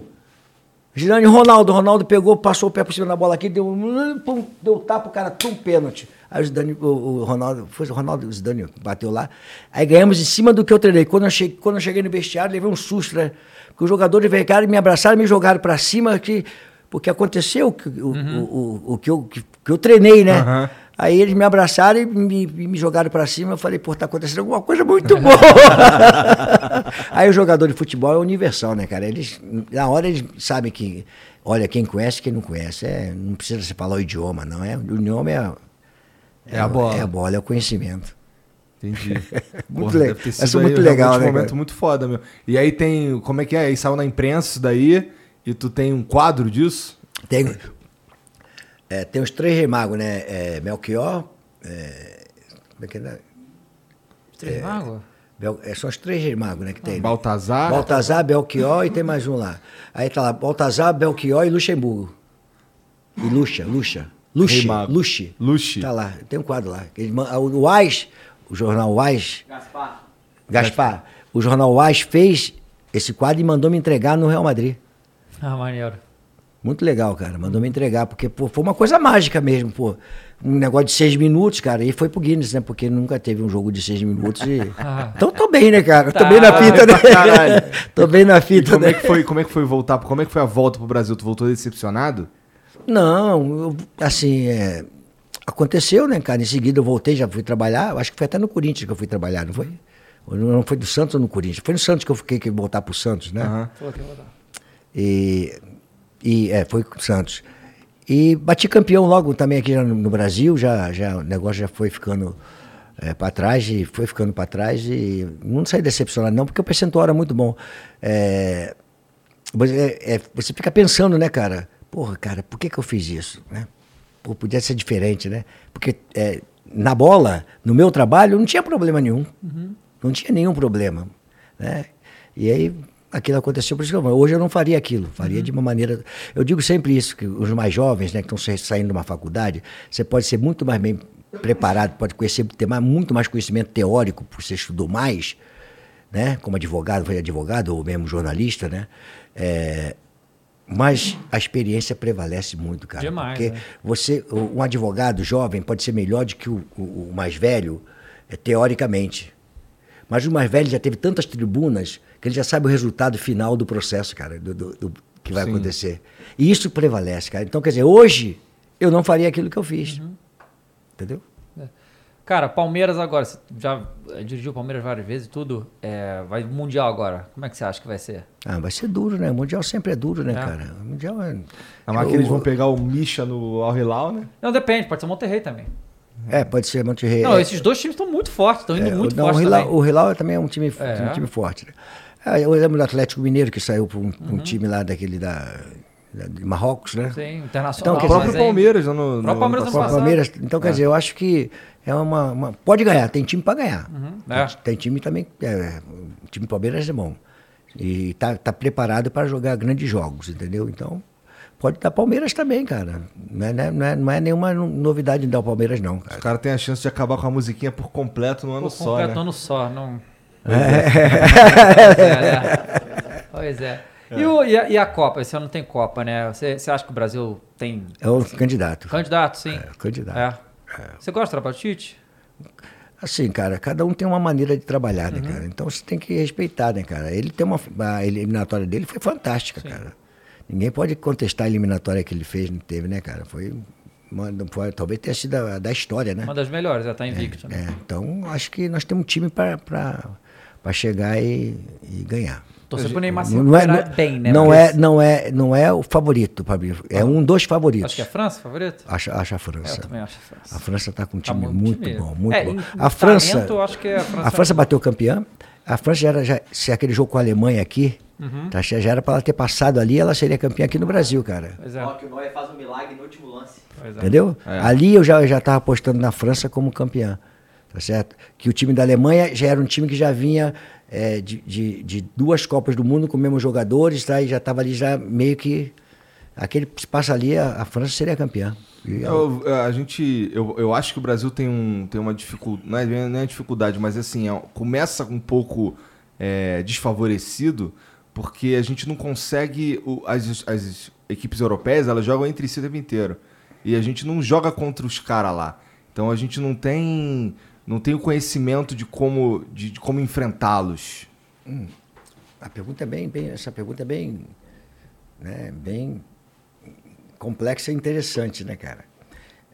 Zidane, Ronaldo, Ronaldo pegou, passou o pé por cima da bola aqui, deu um pum, deu tapa, o cara, tum, pênalti. Aí o Zidane, o, o Ronaldo, foi o Ronaldo, o Zidane bateu lá. Aí ganhamos em cima do que eu treinei. Quando eu cheguei, quando eu cheguei no vestiário, levei um susto, né? Porque os jogadores vieram, me abraçaram, me jogaram pra cima, que, porque aconteceu o, que- o, o, o, que, eu, que, que eu treinei, né? Aham. Aí eles me abraçaram e me, me jogaram pra cima. Eu falei, pô, tá acontecendo alguma coisa muito boa. Aí o jogador de futebol é universal, né, cara? Eles, na hora eles sabem que, olha, quem conhece, quem não conhece. É, não precisa se falar o idioma, não. É, o idioma é, É a bola. É a bola, é o conhecimento. Entendi. Muito Porra, le- deve ter sido é muito aí legal, né, um momento cara? muito foda, meu. E aí tem, como é que é? Aí saiu na imprensa isso daí, e tu tem um quadro disso? Tem, é, tem os três reis magos, né? É, Melchior, é, como é que é? Três magos? Bel- é, são os três reis magos, né, que tem. Baltazar. Baltazar, Belchior e tem mais um lá. Aí tá lá, Baltazar, Belchior e Luxemburgo. E Luxa, Luxa. Rei Luxe, mago. Luxe. Luxe. Tá lá, tem um quadro lá. Man- O Wise, o jornal Wise, Gaspar. Gaspar, o jornal Wise fez esse quadro e mandou me entregar no Real Madrid. Ah, maneiro. Muito legal, cara. Mandou me entregar, porque pô, foi uma coisa mágica mesmo, pô. Um negócio de seis minutos, cara, e foi pro Guinness, né? Porque nunca teve um jogo de seis minutos e. Então tô bem, né, cara? Tô Tá, bem na fita, né? caralho. tô bem na E fita, como né? é que foi, como é que foi voltar, como é que foi a volta pro Brasil? Tu voltou decepcionado? Não, eu, assim, é, aconteceu, né, cara? Em seguida eu voltei, já fui trabalhar. Acho que foi até no Corinthians que eu fui trabalhar, não foi? Não foi do Santos ou no Corinthians? Foi no Santos que eu fiquei que voltar pro Santos, né? Pô, que legal. E, e é, foi com o Santos. E bati campeão logo também aqui no, no Brasil, já, já, o negócio já foi ficando para trás e foi ficando para trás e não saí decepcionado não, porque o percentual era muito bom. É, é- é, você fica pensando, né, cara? Porra, cara, por que, que eu fiz isso? Né? Pô, podia ser diferente, né? Porque é, na bola, no meu trabalho, não tinha problema nenhum. Não tinha nenhum problema. Né? E aí aquilo aconteceu por isso que eu, hoje eu não faria aquilo, faria de uma maneira. Eu digo sempre isso, que os mais jovens, né, que estão saindo de uma faculdade, você pode ser muito mais bem preparado, pode conhecer, ter mais, muito mais conhecimento teórico, porque você estudou mais, né? Como advogado, foi advogado, ou mesmo jornalista, né? É, mas a experiência prevalece muito, cara. Demais, porque né? você, um advogado jovem pode ser melhor do que o, o- o mais velho, é, teoricamente. Mas o mais velho já teve tantas tribunas que ele já sabe o resultado final do processo, cara, do, do- do que vai Sim. acontecer. E isso prevalece, cara. Então, quer dizer, hoje eu não faria aquilo que eu fiz. Uhum. Entendeu? Cara, Palmeiras agora, você já eh, dirigiu o Palmeiras várias vezes e tudo, é, vai Mundial agora. Como é que você acha que vai ser? Ah, vai ser duro, né? O Mundial sempre é duro, né, É. cara? O Mundial é. A máquina eles vão pegar o Misha no Al Hilal, né? Não, depende, pode ser Monterrey também. É, pode ser Monterrey. Não, é, esses dois times estão muito fortes, estão indo é, muito não, fortes o Hilal, também. o Hilal também é um time, É. um time forte. Né? Ah, eu lembro do Atlético Mineiro que saiu para um, Uhum. um time lá daquele da, da- de Marrocos, né? Sim, internacional. Então, O próprio Palmeiras, né, no, O próprio Palmeiras no não O passado. Palmeiras, então quer dizer, eu acho que é uma, uma- pode ganhar, tem time para ganhar. é. Tem, tem time também, é, o time Palmeiras é bom e tá, tá preparado para jogar grandes jogos, entendeu? Então pode dar Palmeiras também, cara. Não é, não é- não é, não é nenhuma novidade dar o Palmeiras não, Os cara. caras têm a chance de acabar com a musiquinha por completo no ano Por só, completo né? ano só, não... Pois é, né? Pois é. E, o- e a, e a Copa? Esse ano não tem Copa, né? Você, você acha que o Brasil tem É o candidato. candidato, sim? É, candidato. É. Você gosta do do Tite? Assim, cara, cada um tem uma maneira de trabalhar, Uhum. né, cara? Então você tem que respeitar, né, cara? Ele tem uma. A eliminatória dele foi fantástica, cara. Ninguém pode contestar a eliminatória que ele fez, não teve, né, cara? Foi. uma- foi- talvez tenha sido a da história, né? Uma das melhores, já tá invicto. né? É, então, acho que nós temos um time para chegar e, e ganhar. Torcer pro Neymar se Não é, recuperar não, bem, né? não, é, não, é, não é o favorito para mim. É um dos favoritos. Acho que é a França, favorito? Acho, acho a É, França. eu também acho a França. A França está com um Tá time muito time- bom, muito É, bom. A França, talento, acho que a França- a França bateu campeã. A França já era, já, se aquele jogo com a Alemanha aqui, Uhum. tá, já era para ela ter passado ali, ela seria campeã aqui no Brasil, cara. Pois é. Que o Neuer faz um milagre no último lance. Pois é. Entendeu? Ali eu já já estava apostando na França como campeã, tá certo? Que o time da Alemanha já era um time que já vinha é, de, de, de duas Copas do Mundo com os mesmos jogadores, tá? E já estava ali já meio que aquele se passa ali a, a França seria campeã. Ela- Eu- é, a gente, eu, eu acho que o Brasil tem, um, tem uma dificuldade, não é, não é dificuldade, mas assim, é, começa um pouco é, desfavorecido, Porque a gente não consegue. o- as, as equipes europeias, elas jogam entre si o tempo inteiro. E a gente não joga contra os caras lá. Então a gente não tem. Não tem o conhecimento de como, de, de como enfrentá-los. A pergunta é bem, bem- essa pergunta é bem, né, bem complexa e interessante, né, cara?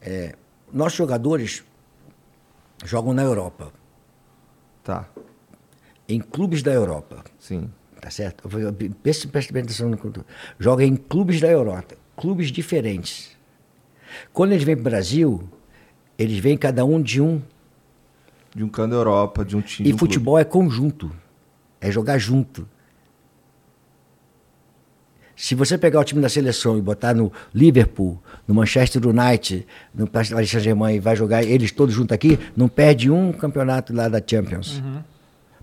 É, nossos jogadores jogam na Europa, Tá, em clubes da Europa, sim. tá certo? Preste bem atenção no tô- Joga em clubes da Europa, clubes diferentes. Quando eles vêm para o Brasil, eles vêm cada um de um De um cano da Europa, de um time. E de um clube. futebol é conjunto. É jogar junto. Se você pegar o time da seleção e botar no Liverpool, no Manchester United, no Paris Saint-Germain e vai jogar eles todos juntos aqui, não perde um campeonato lá da Champions.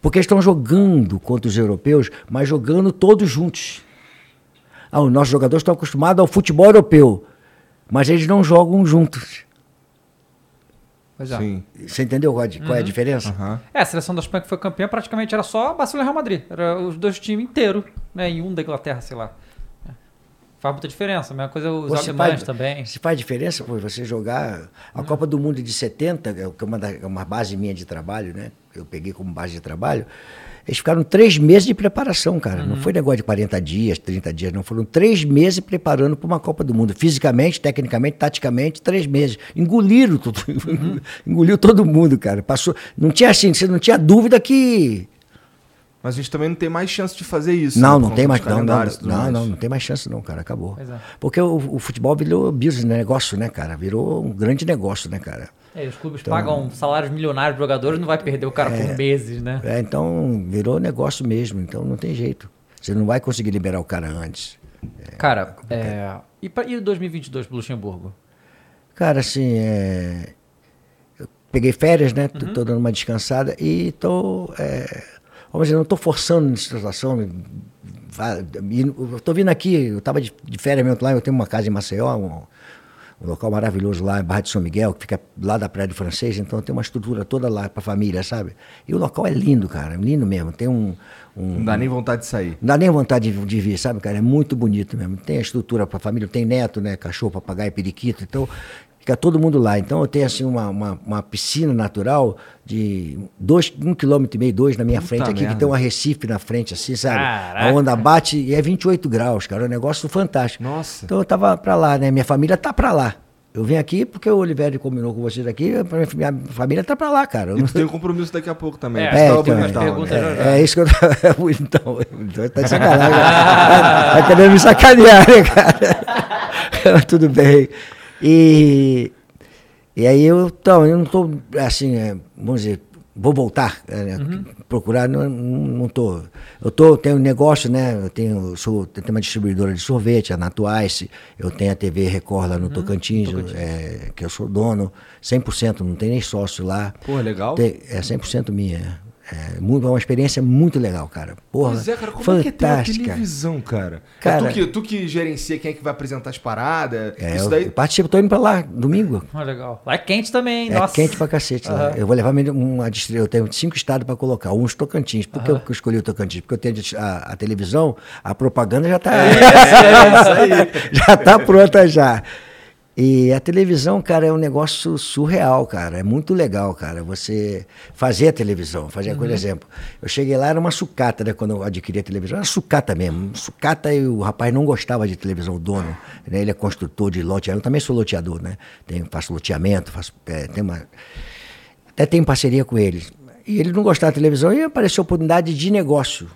Porque eles estão jogando contra os europeus, mas jogando todos juntos. Ah, os nossos jogadores estão acostumados ao futebol europeu, mas eles não jogam juntos. Pois é. Sim. Você entendeu qual é a- qual é a diferença? Aham. É, a seleção da Espanha que foi campeã praticamente era só Barcelona e Real Madrid. Era os dois times inteiros, né? E um da Inglaterra, sei lá. É. Faz muita diferença. A mesma coisa os Você alemães faz- também. Se faz diferença, pô, você jogar a Copa do Mundo de 70, que é uma, da- é uma base minha de trabalho, né? Eu peguei como base de trabalho. Eles ficaram três meses de preparação, cara. Não foi negócio de 40 dias, 30 dias, não. Foram três meses preparando para uma Copa do Mundo. Fisicamente, tecnicamente, taticamente, três meses. Engoliram tudo. Engoliu todo mundo, cara. Passou. Não tinha assim, você não tinha dúvida que. Mas a gente também não tem mais chance de fazer isso. Não, né, não tem mais. Não, não, não, não, não tem mais chance, não, cara. Acabou. É. Porque o, o futebol virou business, né? negócio, né, cara? Virou um grande negócio, né, cara? É, os clubes pagam salários milionários de jogadores não vai perder o cara por meses, né? É, então virou negócio mesmo, então não tem jeito. Você não vai conseguir liberar o cara antes. Cara, é... E, pra, e 2022 pro Luxemburgo? Cara, assim, é, eu peguei férias, né? Tô, tô dando uma descansada e tô. é, vamos dizer, não tô forçando nessa situação. e tô vindo aqui, eu tava de, de férias mesmo lá, eu tenho uma casa em Maceió, um, um local maravilhoso lá em Barra de São Miguel, que fica lá da Praia do Francês, então tem uma estrutura toda lá pra família, sabe? E o local é lindo, cara, lindo mesmo. Tem um. um Não dá nem vontade de sair. não dá nem vontade de, de vir, sabe, cara? É muito bonito mesmo. Tem a estrutura para família, tem neto, né? Cachorro, papagaio, periquito. Então, fica todo mundo lá. Então, eu tenho, assim, uma, uma, uma piscina natural de dois, um quilômetro e meio, dois na minha Puta frente aqui, merda. que tem um arrecife na frente, assim, sabe? Caraca. A onda bate e é 28 graus, cara. É um negócio fantástico. Nossa. Então, eu tava pra lá, né? Minha família tá pra lá. Eu vim aqui porque o Oliveira combinou com vocês aqui, minha minha família tá pra lá, cara. Eu E tu tem um compromisso daqui a pouco também. É, é, tava então, é, né? já, já. É, é isso que eu tava. Então, então tá de sacanagem. tá, tá querendo me sacanear, né, cara? Tudo bem. E, e aí eu, então, eu não tô assim, é, vamos dizer, vou voltar, é, né, procurar, não, não tô. Eu tô, tenho um negócio, né? Eu tenho, sou, eu tenho uma distribuidora de sorvete, a Natuice, eu tenho a TV Record lá no Tocantins, é, que eu sou dono, 100%, não tem nem sócio lá. Pô, legal. Tem- é 100% minha. É, muito, é uma experiência muito legal, cara. Porra, Pois é, cara, como é que é fantástica. televisão, cara? Cara- é tu que, tu que gerencia quem é que vai apresentar as paradas. É, isso eu, daí. eu participo, tô indo pra lá, domingo. Ah, legal. Lá é quente também, É nossa. quente pra cacete lá. Aham. Eu vou levar uma distri- Eu tenho cinco estados pra colocar, uns Tocantins. Por que eu escolhi o Tocantins? Porque eu tenho a, a televisão, a propaganda já tá. já tá pronta já. E a televisão, cara, é um negócio surreal, cara. É muito legal, cara. Você fazer a televisão, fazer, por exemplo. Eu cheguei lá, era uma sucata, né? Quando eu adquiri a televisão, era sucata mesmo. Sucata e o rapaz não gostava de televisão, o dono. né? Ele é construtor de loteamento. Eu também sou loteador, né? Tenho, faço loteamento, faço. É, tem uma, até tenho parceria com eles. E ele não gostava da televisão e apareceu a oportunidade de negócio.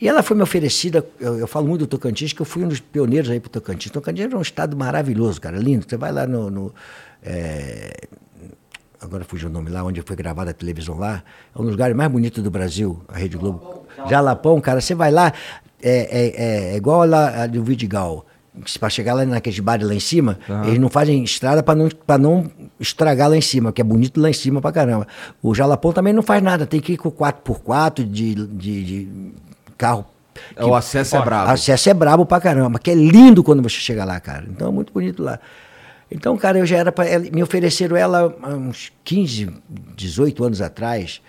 E ela foi me oferecida, eu, eu falo muito do Tocantins, que eu fui um dos pioneiros aí pro Tocantins. Tocantins era um estado maravilhoso, cara, lindo. Você vai lá no. no, é, agora fugiu o nome lá, onde foi gravada a televisão lá. É um dos lugares mais bonitos do Brasil, a Rede Globo. Jalapão, cara, você vai lá, é, é, é igual lá a do Vidigal. Para chegar lá naqueles bares lá em cima, eles não fazem estrada para não, pra não estragar lá em cima, que é bonito lá em cima pra caramba. O Jalapão também não faz nada, tem que ir com 4x4 de, de, de carro. É, o acesso é brabo. Acesso é brabo pra caramba, que é lindo quando você chega lá, cara. Então é muito bonito lá. Então, cara, eu já era para me ofereceram ela há uns 15, 18 anos atrás.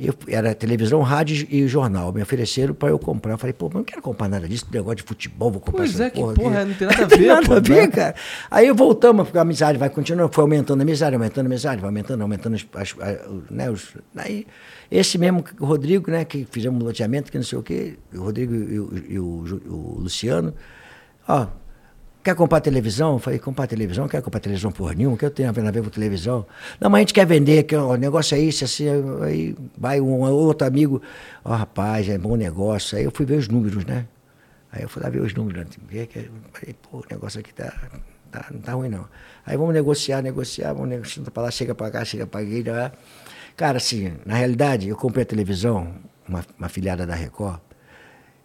Eu, era televisão, rádio e jornal. Me ofereceram para eu comprar. Eu falei, pô, mas não quero comprar nada disso, negócio de futebol, vou comprar Pois é, que porra porra, aqui. não tem nada a ver, nada pô, a ver, né? cara. Aí voltamos, porque a amizade vai continuando, foi aumentando a amizade, aumentando a amizade, vai aumentando, aumentando as, as- a- o- né, os, aí, esse mesmo, Rodrigo, né, que fizemos um loteamento, que não sei o quê, o Rodrigo e o, e o o Luciano, ó, quer comprar televisão? Eu falei, comprar televisão? Não quero comprar televisão porra nenhuma, que eu tenho a ver com televisão. Não, mas a gente quer vender, que o negócio é isso, assim, aí vai um outro amigo, ó, rapaz, é bom negócio. Aí eu fui ver os números, né? Aí eu fui lá ver os números, né? ver que falei, pô, o negócio aqui tá, tá- não tá ruim não. Aí vamos negociar, negociar, vamos negociar para lá, chega para cá, chega para lá. Cara, assim, na realidade, eu comprei a televisão, uma, uma filiada da Record,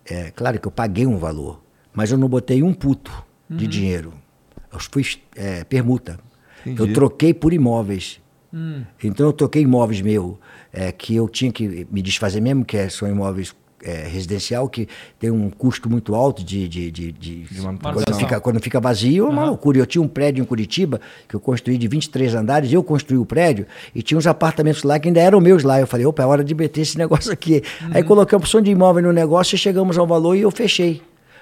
é claro que eu paguei um valor, mas eu não botei um puto de dinheiro. Eu fui é, permuta. Entendi. Eu troquei por imóveis. Então eu troquei imóveis meu, é, que eu tinha que me desfazer mesmo, que é- são imóveis é, residencial, que tem um custo muito alto de. de, de, de- quando, fica, quando fica vazio, é uma loucura. Eu tinha um prédio em Curitiba, que eu construí de 23 andares, eu construí o prédio, e tinha uns apartamentos lá que ainda eram meus lá. Eu falei, opa, é hora de meter esse negócio aqui. Aí coloquei a opção de imóvel no negócio e chegamos ao valor e eu fechei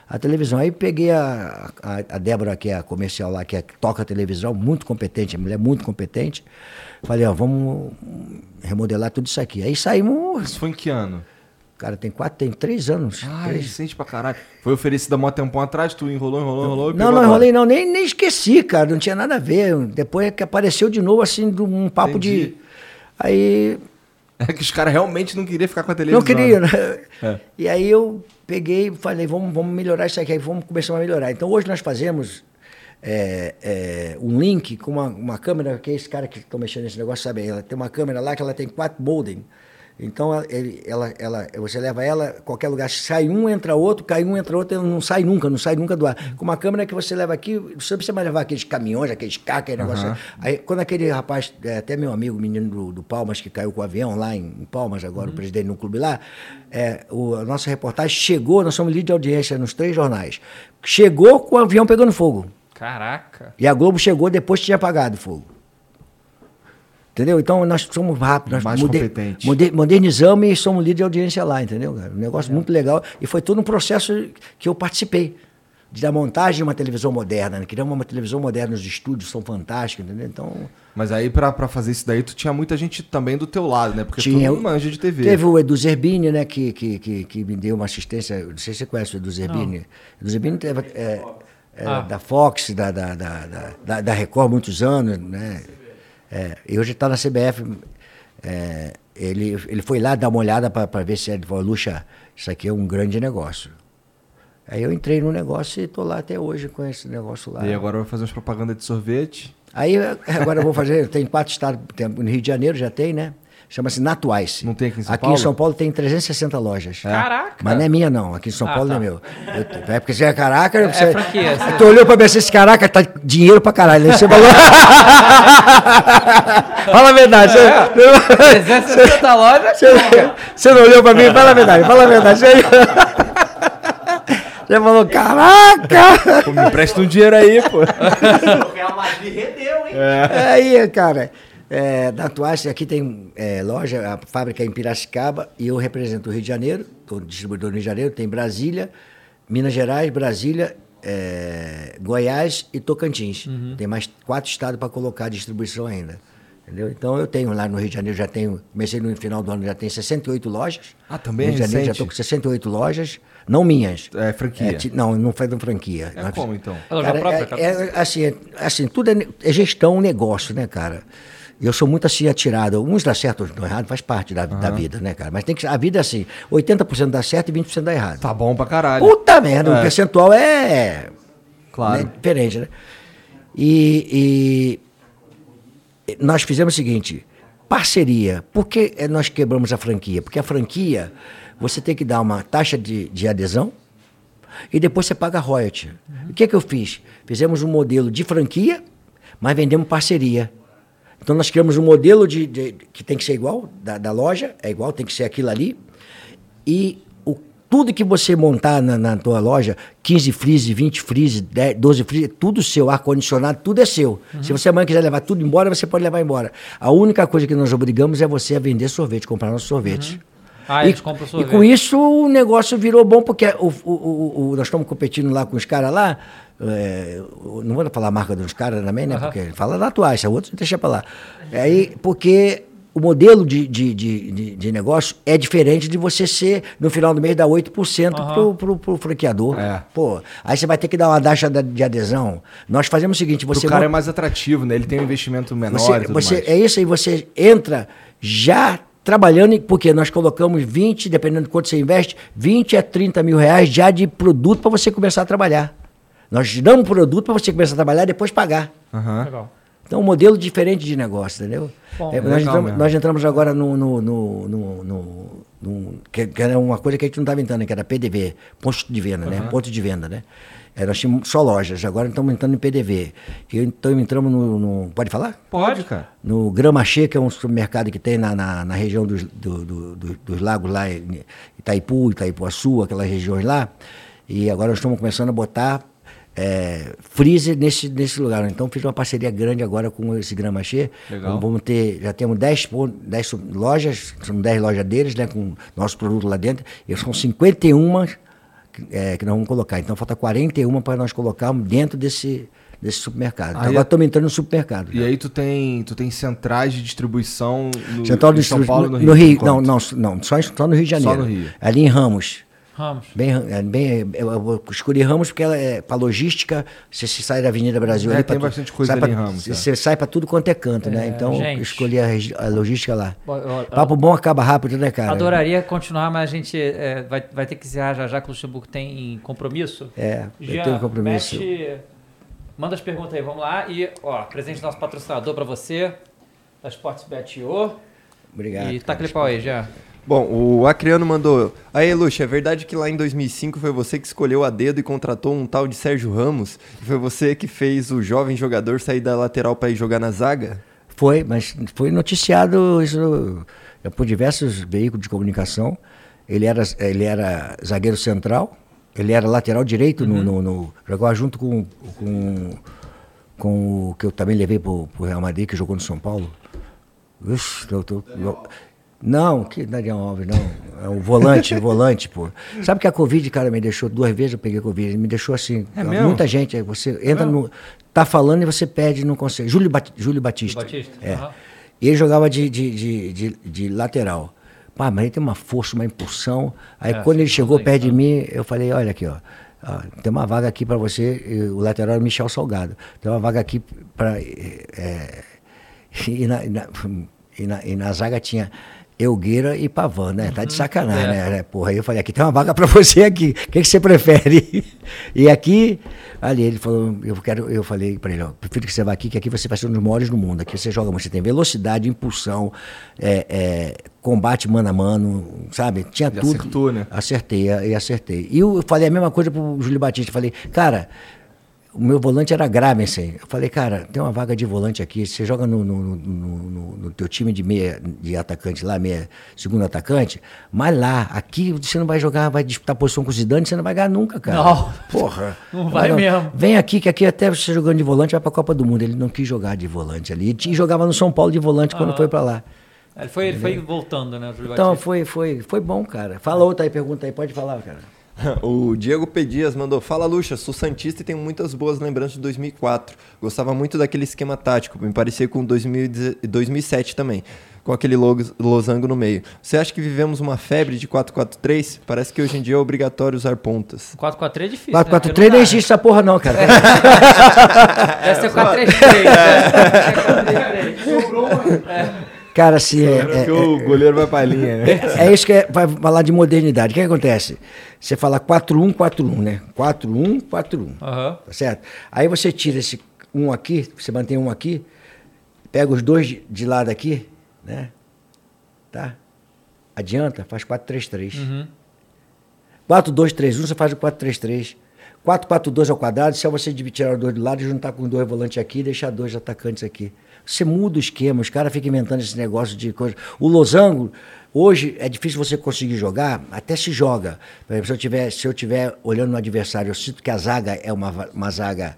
a televisão. Aí peguei a, a, a Débora, que é a comercial lá, que é, que toca a televisão, muito competente, a mulher muito competente. Falei, ó, vamos remodelar tudo isso aqui. Aí saímos, Isso foi em que ano? Cara, tem quatro, tem três anos. Ah, três. recente pra caralho. Foi oferecido há mó tempão atrás, tu enrolou, enrolou, enrolou Não, não enrolei não, nem, nem esqueci, cara, não tinha nada a ver. Depois é que apareceu de novo, assim, um papo Entendi. de... Aí É que os caras realmente não queriam ficar com a televisão. Não queria, né? né? É. E aí eu peguei e falei, vamos, vamos melhorar isso aqui, aí vamos começar a melhorar. Então hoje nós fazemos é, é, um link com uma, uma câmera, que é esse cara que está mexendo nesse negócio, sabe? Ela tem uma câmera lá que ela tem quatro modem. Então ela, ele- ela, ela, você leva ela a qualquer lugar, sai um, entra outro, cai um, entra outro, não sai nunca, não sai nunca do ar. Com uma câmera que você leva aqui, você precisa mais levar aqueles caminhões, aqueles carros, aquele negócio. Aí quando aquele rapaz, é, até meu amigo, menino do, do Palmas, que caiu com o avião lá em, em Palmas, agora o presidente no clube lá, é, o, a nossa reportagem chegou, nós somos líder de audiência nos três jornais. Chegou com o avião pegando fogo. Caraca. E a Globo chegou depois que tinha apagado o fogo. Entendeu? Então nós somos rápidos, nós Mais moder- moder- modernizamos e somos líder de audiência lá, entendeu? cara? Um negócio muito legal. E foi todo um processo que eu participei. Da montagem de uma televisão moderna. Né? Criamos uma televisão moderna, os estúdios são fantásticos, entendeu? Então. Mas aí, pra, pra fazer isso daí, tu tinha muita gente também do teu lado, né? Porque Tinha, tu não manja de TV. Teve o Edu Zerbini, né, que, que, que, que me deu uma assistência. Não sei se você conhece o Edu Zerbini. Edu Zerbini teve, é, é, Ah. da Fox, da, da, da, da, da- da Record, muitos anos, né? É, e hoje está na CBF. é, ele, ele foi lá dar uma olhada para ver se ele falou, Luxa, isso aqui é um grande negócio. Aí eu entrei no negócio e estou lá até hoje com esse negócio lá. E agora vai fazer umas propagandas de sorvete. Aí agora eu vou fazer, tem quatro estados, tem, no Rio de Janeiro já tem, né? Chama-se Natuice. Não tem aqui em São aqui Paulo? em São Paulo tem 360 lojas. Caraca. Mas não é minha, não. Aqui em São Ah, Paulo tá. não é meu. Eu- é porque você é caraca. Você, franquia, você- Tu olhou pra mim assim, esse caraca tá dinheiro pra caralho. Aí você falou. fala a verdade. É. Você, 360 lojas. você, você não olhou pra mim? Fala a verdade, fala a verdade. Você, você falou, caraca! Pô, me empresta um dinheiro aí, pô. O Real Madrid rendeu, hein? Aí, cara, é, da Tuache, aqui tem é, loja, a fábrica é em Piracicaba, e eu represento o Rio de Janeiro, estou distribuidor no Rio de Janeiro, tem Brasília, Minas Gerais, Brasília, é, Goiás e Tocantins. Tem mais quatro estados para colocar a distribuição ainda. Entendeu? Então eu tenho lá no Rio de Janeiro, já tenho, comecei no final do ano, já tenho 68 lojas. Ah, também No Rio de é Janeiro já estou com 68 lojas, não minhas. É franquia. ti- não, não foi da franquia. É Nós- como, então? Cara, própria, é- cara? é, assim, é- assim, tudo é, é gestão, negócio, né, cara? Eu sou muito assim atirado. Uns dá certo, outros dão errado, faz parte da, da vida, né, cara? Mas tem que a vida é assim, 80% dá certo e 20% dá errado. Tá bom pra caralho. Puta merda, É. o percentual é Claro. né, diferente, né? E, e nós fizemos o seguinte, parceria. Por que eh, nós quebramos a franquia? Porque a franquia, você tem que dar uma taxa de, de adesão e depois você paga royalty. O que é que eu fiz? Fizemos um modelo de franquia, mas vendemos parceria. Então nós criamos um modelo de, de- que tem que ser igual da, da loja, é igual, tem que ser aquilo ali. E o, tudo que você montar na, na tua loja, 15 freeze, 20 freeze, 10, 12 freeze, tudo seu, ar-condicionado, tudo é seu. Se você amanhã quiser levar tudo embora, você pode levar embora. A única coisa que nós obrigamos é você a vender sorvete, comprar nosso sorvete. Ah, E, eles compram e sorvete. com isso o negócio virou bom, porque o, o- o- o- nós estamos competindo lá com os caras lá. É, não vou falar a marca dos caras também, né? Porque fala da Atuaixa, outros deixa pra lá. Aí, porque o modelo de, de, de, de- negócio é diferente de você ser, no final do mês, dar 8% pro, pro, pro franqueador. É. Pô, aí você vai ter que dar uma taxa de adesão. Nós fazemos o seguinte, você... cara monta- é mais atrativo, né? Ele tem um investimento menor você, e tudo você- mais. é isso aí, você entra já trabalhando, porque nós colocamos 20, dependendo de quanto você investe, 20 a 30 mil reais já de produto para você começar a trabalhar. Nós te damos produto para você começar a trabalhar e depois pagar. Aham. Legal. Então, um modelo diferente de negócio, entendeu? Bom, É, legal nós, entramos, nós entramos agora no. no, no, no- no- no- que, que era uma coisa que a gente não estava entrando, que era PDV, posto de venda, né? Ponto de venda, né? É, nós tínhamos só lojas, agora estamos entrando em PDV. E então entramos no, no- Pode falar? Pode, cara. No Gramachê, que é um supermercado que tem na, na, na região dos, do- do- do- dos lagos lá, em Itaipu, Itaipuaçu, aquelas regiões lá. E agora nós estamos começando a botar é, freezer nesse, nesse lugar. Então fiz uma parceria grande agora com esse Gramachê. Legal. Vamos ter, já temos 10, pon- 10 su- lojas, são 10 lojas deles, né, com nosso produto lá dentro. E são 51 que, é, que nós vamos colocar. Então falta 41 para nós colocarmos dentro desse, desse supermercado. Então, agora é- estamos entrando no supermercado. E aí tu tem, tu tem centrais de distribuição no Central do São Paulo no, no no Rio. Rio. por Não, não, não, só, só no Rio de Só Janeiro. no Rio. Ali em Ramos. Ramos. Bem, é, bem, eu, eu escolhi Ramos porque ela é para logística, você se sai da Avenida Brasil É, ali tem tu- bastante coisa pra- em Ramos, Você, é. você sai para tudo quanto é canto, né? É, Então gente. eu escolhi a, a logística lá. Eu- eu- Papo bom acaba rápido, né, cara? Adoraria continuar, mas a gente é, vai, vai ter que encerrar já já que o Luxemburgo tem compromisso. É, eu Jean, tenho compromisso. mete- manda as perguntas aí, vamos lá. E, ó, presente do nosso patrocinador pra você, da Sportsbet.io. Obrigado. E cara. taca ele pau aí, já. Bom, o Acriano mandou. Aí, Luxa, é verdade que lá em 2005 foi você que escolheu a dedo e contratou um tal de Sérgio Ramos? E foi você que fez o jovem jogador sair da lateral para ir jogar na zaga? Foi, mas foi noticiado isso é, por diversos veículos de comunicação. Ele era, ele era zagueiro central, ele era lateral direito, no, no, no- jogava junto com, com, com o que eu também levei para o Real Madrid, que jogou no São Paulo. Ixi, eu tô- eu- não, que Daniel Alves, não. É o volante, volante, pô. Sabe que a Covid, cara, me deixou duas vezes eu peguei Covid. Me deixou assim. É mesmo? muita gente. Você entra no. Tá falando e você perde e não consegue. Júlio, Bat, Júlio Batista. Batista, É. aham. E ele jogava de, de, de, de, de lateral. Pá, mas ele tem uma força, uma impulsão. Aí É, quando ele chegou perto de sim. mim, eu falei, olha aqui, ó. ó, tem uma vaga aqui para você, o lateral é o Michel Salgado. Tem uma vaga aqui para. e, na, e, na, e, na, e na zaga tinha Elgueira e Pavan, né? Tá de sacanagem, É. né? Porra, aí eu falei, aqui tem uma vaga para você aqui. O que, que você prefere? E aqui, ali ele falou, eu quero, eu falei para ele, ó, prefiro que você vá aqui, que aqui você vai ser um dos maiores do mundo. Aqui você joga, você tem velocidade, impulsão, é, é, combate mano a mano, sabe? Tinha tudo. acertou, né? Acertei, e acertei. E eu falei a mesma coisa pro Júlio Batista. Falei, cara, o meu volante era Gravensen. Eu falei, cara, tem uma vaga de volante aqui. Você joga no, no, no, no- teu time de meia, de atacante lá, meia, segundo atacante, mas lá, aqui você não vai jogar, vai disputar posição com o Zidane, você não vai ganhar nunca, cara. Não. Porra. Não vai mesmo. Vem aqui, que aqui até você jogando de volante vai pra Copa do Mundo. Ele não quis jogar de volante ali. E jogava no São Paulo de volante quando Aham. foi pra lá. Ele foi, ele foi voltando, né, Então foi, foi, foi bom, cara. Fala outra aí, pergunta aí, pode falar, cara. O Diego Pedias mandou: Fala, Luxa, sou Santista e tenho muitas boas lembranças de 2004. Gostava muito daquele esquema tático, me parecia com 2010 2007 também, com aquele losango no meio. Você acha que vivemos uma febre de 4-4-3? Parece que hoje em dia é obrigatório usar pontas. 4x4 é difícil. 4 né? 4 Porque 3 não existe essa porra não, cara. né? Deve ser 4-3-3. né? Cara, assim, é, Porque é, o goleiro vai pra linha, né? é, é isso que é, vai falar de modernidade. O que acontece? Você fala 4-1, 4-1, né? 4-1, 4-1. Aham. Tá certo? Aí você tira esse um aqui, você mantém um aqui, pega os dois de, de lado aqui, né? Tá? Adianta, faz 4-3-3. Uhum. 4-2-3-1, você faz o 4-3-3. 4-4-2 ao quadrado, se você tirar dois do lado e juntar com dois volantes aqui e deixar dois atacantes aqui. Você muda o esquema, os caras ficam inventando esse negócio de coisa. O losango, hoje é difícil você conseguir jogar, até se joga. Por exemplo, se eu tiver, se eu tiver olhando no adversário, eu sinto que a zaga é uma, uma zaga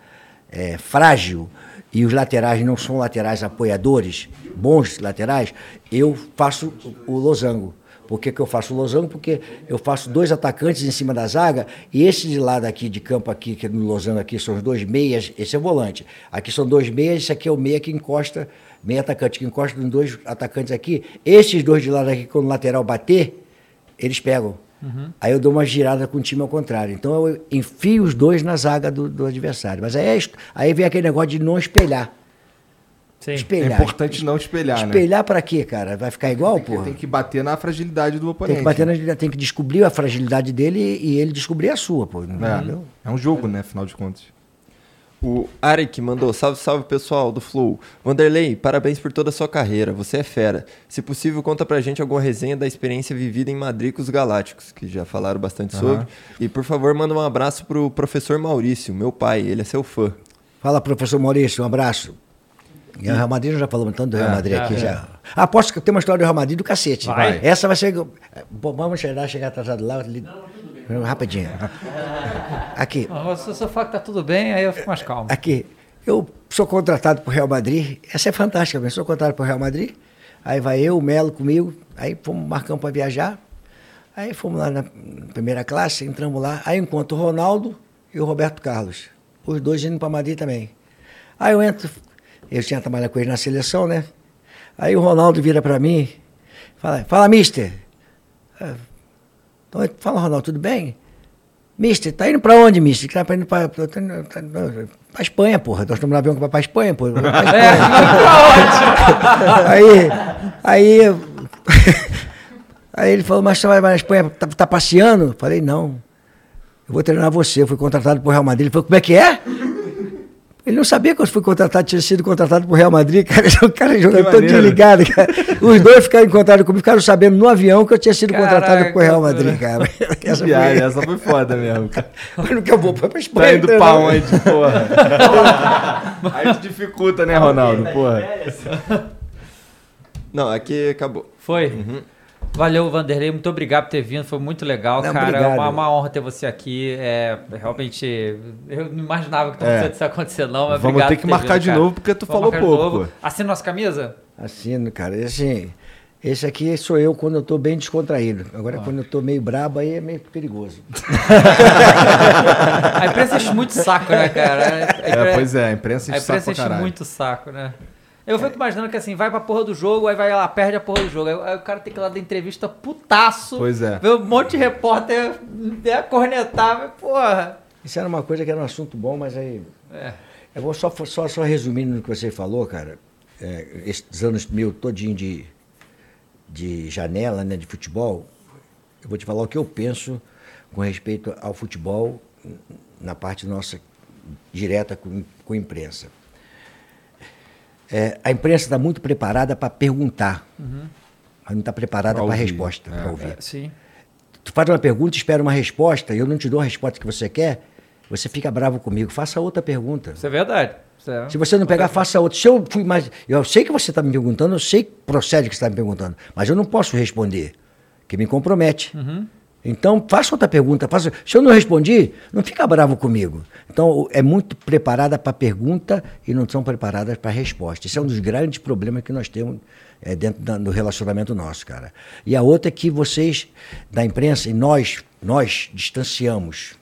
é, frágil e os laterais não são laterais apoiadores, bons laterais, eu faço o, o losango. Por que, que eu faço losango? Porque eu faço dois atacantes em cima da zaga e esse de lado aqui, de campo aqui, que é no losango aqui, são os dois meias, esse é o volante. Aqui são dois meias, esse aqui é o meia que encosta, meia atacante que encosta nos dois atacantes aqui. Esses dois de lado aqui, quando o lateral bater, eles pegam. Aí eu dou uma girada com o time ao contrário. Então eu enfio os dois na zaga do, do adversário. Mas aí, é aí vem aquele negócio de não espelhar. Sim. É Espelhar. importante não espelhar, né? Espelhar pra quê, cara? Vai ficar igual, porra? tem que bater na fragilidade do Tem oponente. que bater na, tem que descobrir a fragilidade dele e ele descobrir a sua, pô. É, é um jogo, né? Afinal de contas. O Arik mandou, salve, salve pessoal do Flow. Vanderlei, parabéns por toda a sua carreira, você é fera. Se possível, conta pra gente alguma resenha da experiência vivida em Madrid com os Galácticos, que já falaram bastante sobre. E por favor, manda um abraço pro professor Maurício, meu pai, ele é seu fã. Fala, professor Maurício, um abraço. E o Real Madrid, nós já falamos tanto do Real É, Madrid aqui é. já. Aposto que tem uma história do Real Madrid do cacete. Vai. Essa vai ser. Bom, vamos chegar, chegar atrasado lá. li- Rapidinho. Aqui, Ah, Se você falar que tá tudo bem, aí eu fico mais calmo. aqui. Eu sou contratado por Real Madrid. Essa é fantástica, eu sou contratado por Real Madrid. Aí vai eu, o Melo comigo. Aí fomos marcamos para viajar. Aí fomos lá na primeira classe, entramos lá. Aí encontro o Ronaldo e o Roberto Carlos. Os dois indo para Madrid também. Aí eu entro, eu tinha trabalhado com ele na seleção, né? Aí o Ronaldo vira para mim, fala, fala, mister. Então, Fala, Ronaldo, tudo bem? Mister, tá indo pra onde, mister? Tá indo pra, pra, tá pra Espanha, porra. Nós estamos no avião que vai pra Espanha, porra. Pra Espanha. aí, aí, aí ele falou, mas você vai na Espanha, tá, tá passeando? Falei, não. Eu vou treinar você. Eu fui contratado por Real Madrid. Ele falou, como é que é? Ele não sabia que eu fui contratado, tinha sido contratado por Real Madrid, cara. O cara jogando todo maneiro. desligado, cara. Os dois ficaram encontrados comigo, ficaram sabendo no avião que eu tinha sido contratado Caraca, por Real cara. Madrid, cara. Essa foi- Viagem, essa foi foda mesmo. cara. Mas que eu vou pra Espanha. Tá indo então, pra onde, porra? Aí dificulta, né, Ronaldo? Porra. Não, aqui acabou. Foi? Valeu, Vanderlei. Muito obrigado por ter vindo. Foi muito legal, Não, cara. É obrigado. uma, uma honra ter você aqui. É, realmente, eu não imaginava que É. isso ia acontecer, não. Mas Vamos ter que marcar vindo, de novo, porque tu Vamos falou pouco. Assina nossa camisa? Assino, cara. E Assim, esse aqui sou eu quando eu tô bem descontraído. Agora, quando eu tô meio brabo, aí é meio perigoso. A imprensa enche muito saco, né, cara? A É, pois é, a imprensa A enche saco imprensa pra enche muito saco, né? Eu fico imaginando que assim, vai pra porra do jogo, aí vai lá, perde a porra do jogo. Aí, o cara tem que ir lá da entrevista putaço. Pois é. Ver um monte de repórter né, cornetar, mas porra. Isso era uma coisa que era um assunto bom, mas aí. É. Eu vou só, só, só resumindo no que você falou, cara. É, esses anos meu todinho de, de janela, né, de futebol, eu vou te falar o que eu penso com respeito ao futebol na parte nossa direta com, com a imprensa. É, a imprensa está muito preparada para perguntar, mas não está preparada para a resposta. É. pra ouvir. É. Tu faz uma pergunta, espera uma resposta, e eu não te dou a resposta que você quer, você fica bravo comigo. Faça outra pergunta. Isso é verdade. Isso é- Se você não pegar, faça outra. Se eu fui mais. Eu sei que você está me perguntando, eu sei que procede que você está me perguntando, mas eu não posso responder, que me compromete. Então, faça outra pergunta. Faça... Se eu não respondi, não fica bravo comigo. Então, é muito preparada para pergunta e não são preparadas para resposta. Isso é um dos grandes problemas que nós temos é, dentro da- do relacionamento nosso, cara. E a outra é que vocês, da imprensa, e nós, nós distanciamos.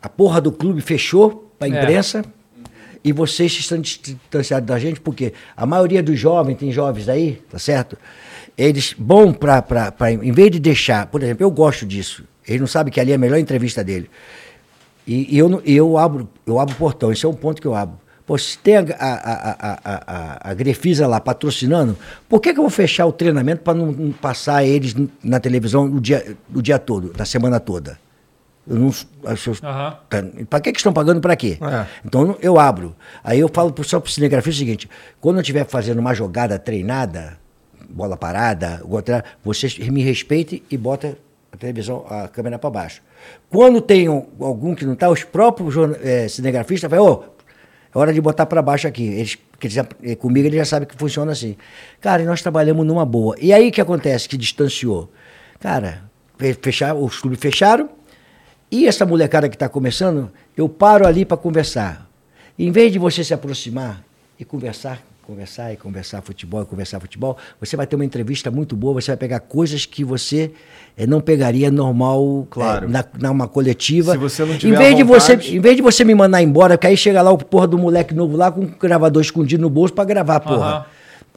A porra do clube fechou para a É. imprensa e vocês estão distanciados da gente, porque a maioria dos jovens, tem jovens aí, tá certo? Eles, bom para, em vez de deixar, por exemplo, eu gosto disso, ele não sabe que ali é a melhor entrevista dele. E, e eu, eu, abro, eu abro o portão, esse é um ponto que eu abro. Pô, se tem a, a, a, a, a, a Grefisa lá patrocinando, por que, que eu vou fechar o treinamento para não, não passar eles na televisão o dia, o dia todo, da semana toda? Eu não. acho- Aham. Para que, que estão pagando para quê? É. Então eu abro. Aí eu falo pro- só para o cinegrafista o seguinte: quando eu estiver fazendo uma jogada treinada, bola parada, outra, vocês me respeitem e bota a televisão, a câmera para baixo. Quando tem um- algum que não está, os próprios eh, cinegrafistas falam, ô, é hora de botar para baixo aqui. Eles, eles eh, comigo ele já sabe que funciona assim. Cara, e nós trabalhamos numa boa. E aí que acontece? Que distanciou. Cara, fe- fechar, os clubes fecharam, e essa molecada que está começando, eu paro ali para conversar. Em vez de você se aproximar e conversar, conversar e conversar futebol e conversar futebol, você vai ter uma entrevista muito boa, você vai pegar coisas que você eh, não pegaria normal Claro. eh, na, numa coletiva. Se você não em tiver vez à de você Em vez de você me mandar embora, porque aí chega lá o porra do moleque novo lá com um gravador escondido no bolso para gravar, porra. Aham.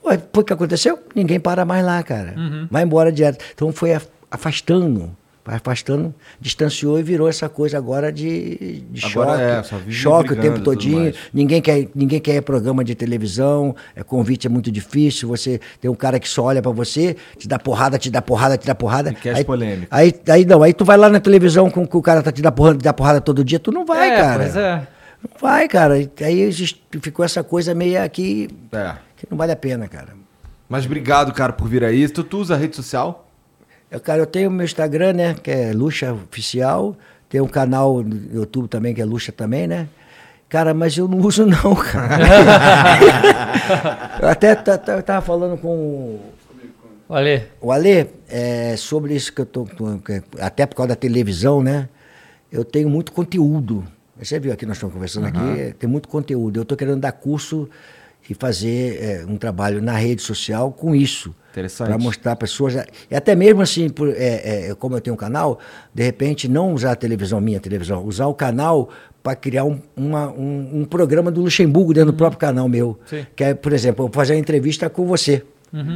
Pô, foi o que aconteceu? Ninguém para mais lá, cara. Uhum. Vai embora direto. Então foi af- afastando, afastando, distanciou e virou essa coisa agora de, de Agora choque. é, choque o tempo todinho. Ninguém quer, ninguém quer programa de televisão, é, convite é muito difícil. Você tem um cara que só olha pra você, te dá porrada, te dá porrada, te dá porrada. E quer as aí, polêmicas. Aí, aí não, aí tu vai lá na televisão com que o cara tá te dá porrada, te dá porrada todo dia, tu não vai, é, cara. Pois é. Não vai, cara. E Aí ficou essa coisa meio aqui É. que não vale a pena, cara. Mas obrigado, cara, por vir aí. Tu, tu usa rede social? Eu, cara, eu tenho meu Instagram, né? Que é Luxa Oficial. Tem um canal no YouTube também, que é Luxa também, né? Cara, mas eu não uso não, cara. eu até tava falando com Olha, o Ale é, sobre isso que eu tô. tô- Até por causa da televisão, né? Eu tenho muito conteúdo. Você viu aqui, nós estamos conversando aqui, é, tem muito conteúdo. Eu estou querendo dar curso e fazer é, um trabalho na rede social com isso. Interessante. Para mostrar pessoas. E até mesmo assim, por- é, é, como eu tenho um canal, de repente não usar a televisão, minha televisão, usar o canal para criar um, uma- um, um programa do Luxemburgo dentro do próprio canal meu. Sim. Que é, por exemplo, eu vou fazer uma entrevista com você.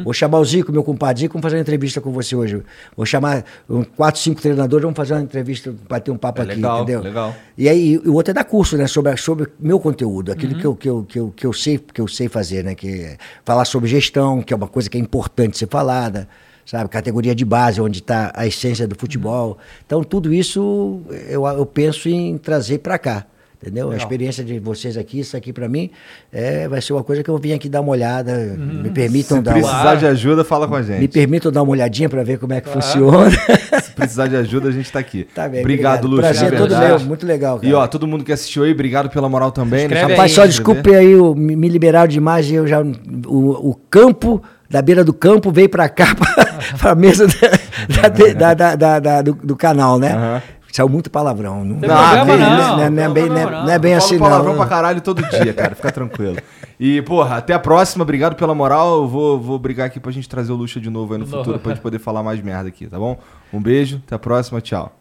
Vou chamar o Zico, meu compadre Zico, vamos fazer uma entrevista com você hoje. Vou chamar um, quatro, cinco treinadores, vamos fazer uma entrevista, bater um papo É aqui, legal, entendeu? legal. E aí, o outro é dar curso, né? Sobre, sobre meu conteúdo, Uhum. aquilo que, eu, que, eu, que, eu, que, eu sei, que eu sei fazer, né? Que é falar sobre gestão, que é uma coisa que é importante ser falada, sabe? Categoria de base, onde está a essência do futebol. Então, tudo isso eu, eu penso em trazer para cá. Entendeu? A experiência de vocês aqui, isso aqui para mim, é, vai ser uma coisa que eu vim aqui dar uma olhada. Me permitam Se dar uma, precisar de ajuda, fala com a gente. me permitam dar uma olhadinha para ver como é que funciona. Se precisar de ajuda, a gente tá aqui. Tá bem, obrigado, obrigado. Lúcio. Prazer é todo meu, muito legal, E cara. ó, todo mundo que assistiu aí, obrigado pela moral também. Deixa aí. Rapaz, só se desculpe aí, o- me liberaram demais e eu já. O, o campo, da beira do campo, veio pra cá, pra, pra mesa da, da- da- do, do canal, né? Aham. Saiu muito palavrão. Não, Não, problema que não. não, é- não é tem bem, problema não é- não. não é bem Eu assim, falo palavrão não. pra caralho todo dia, cara. Fica tranquilo. E, porra, até a próxima. Obrigado pela moral. Eu vou, vou brigar aqui pra gente trazer o Luxa de novo aí no futuro pra gente poder falar mais merda aqui, tá bom? Um beijo, até a próxima, tchau.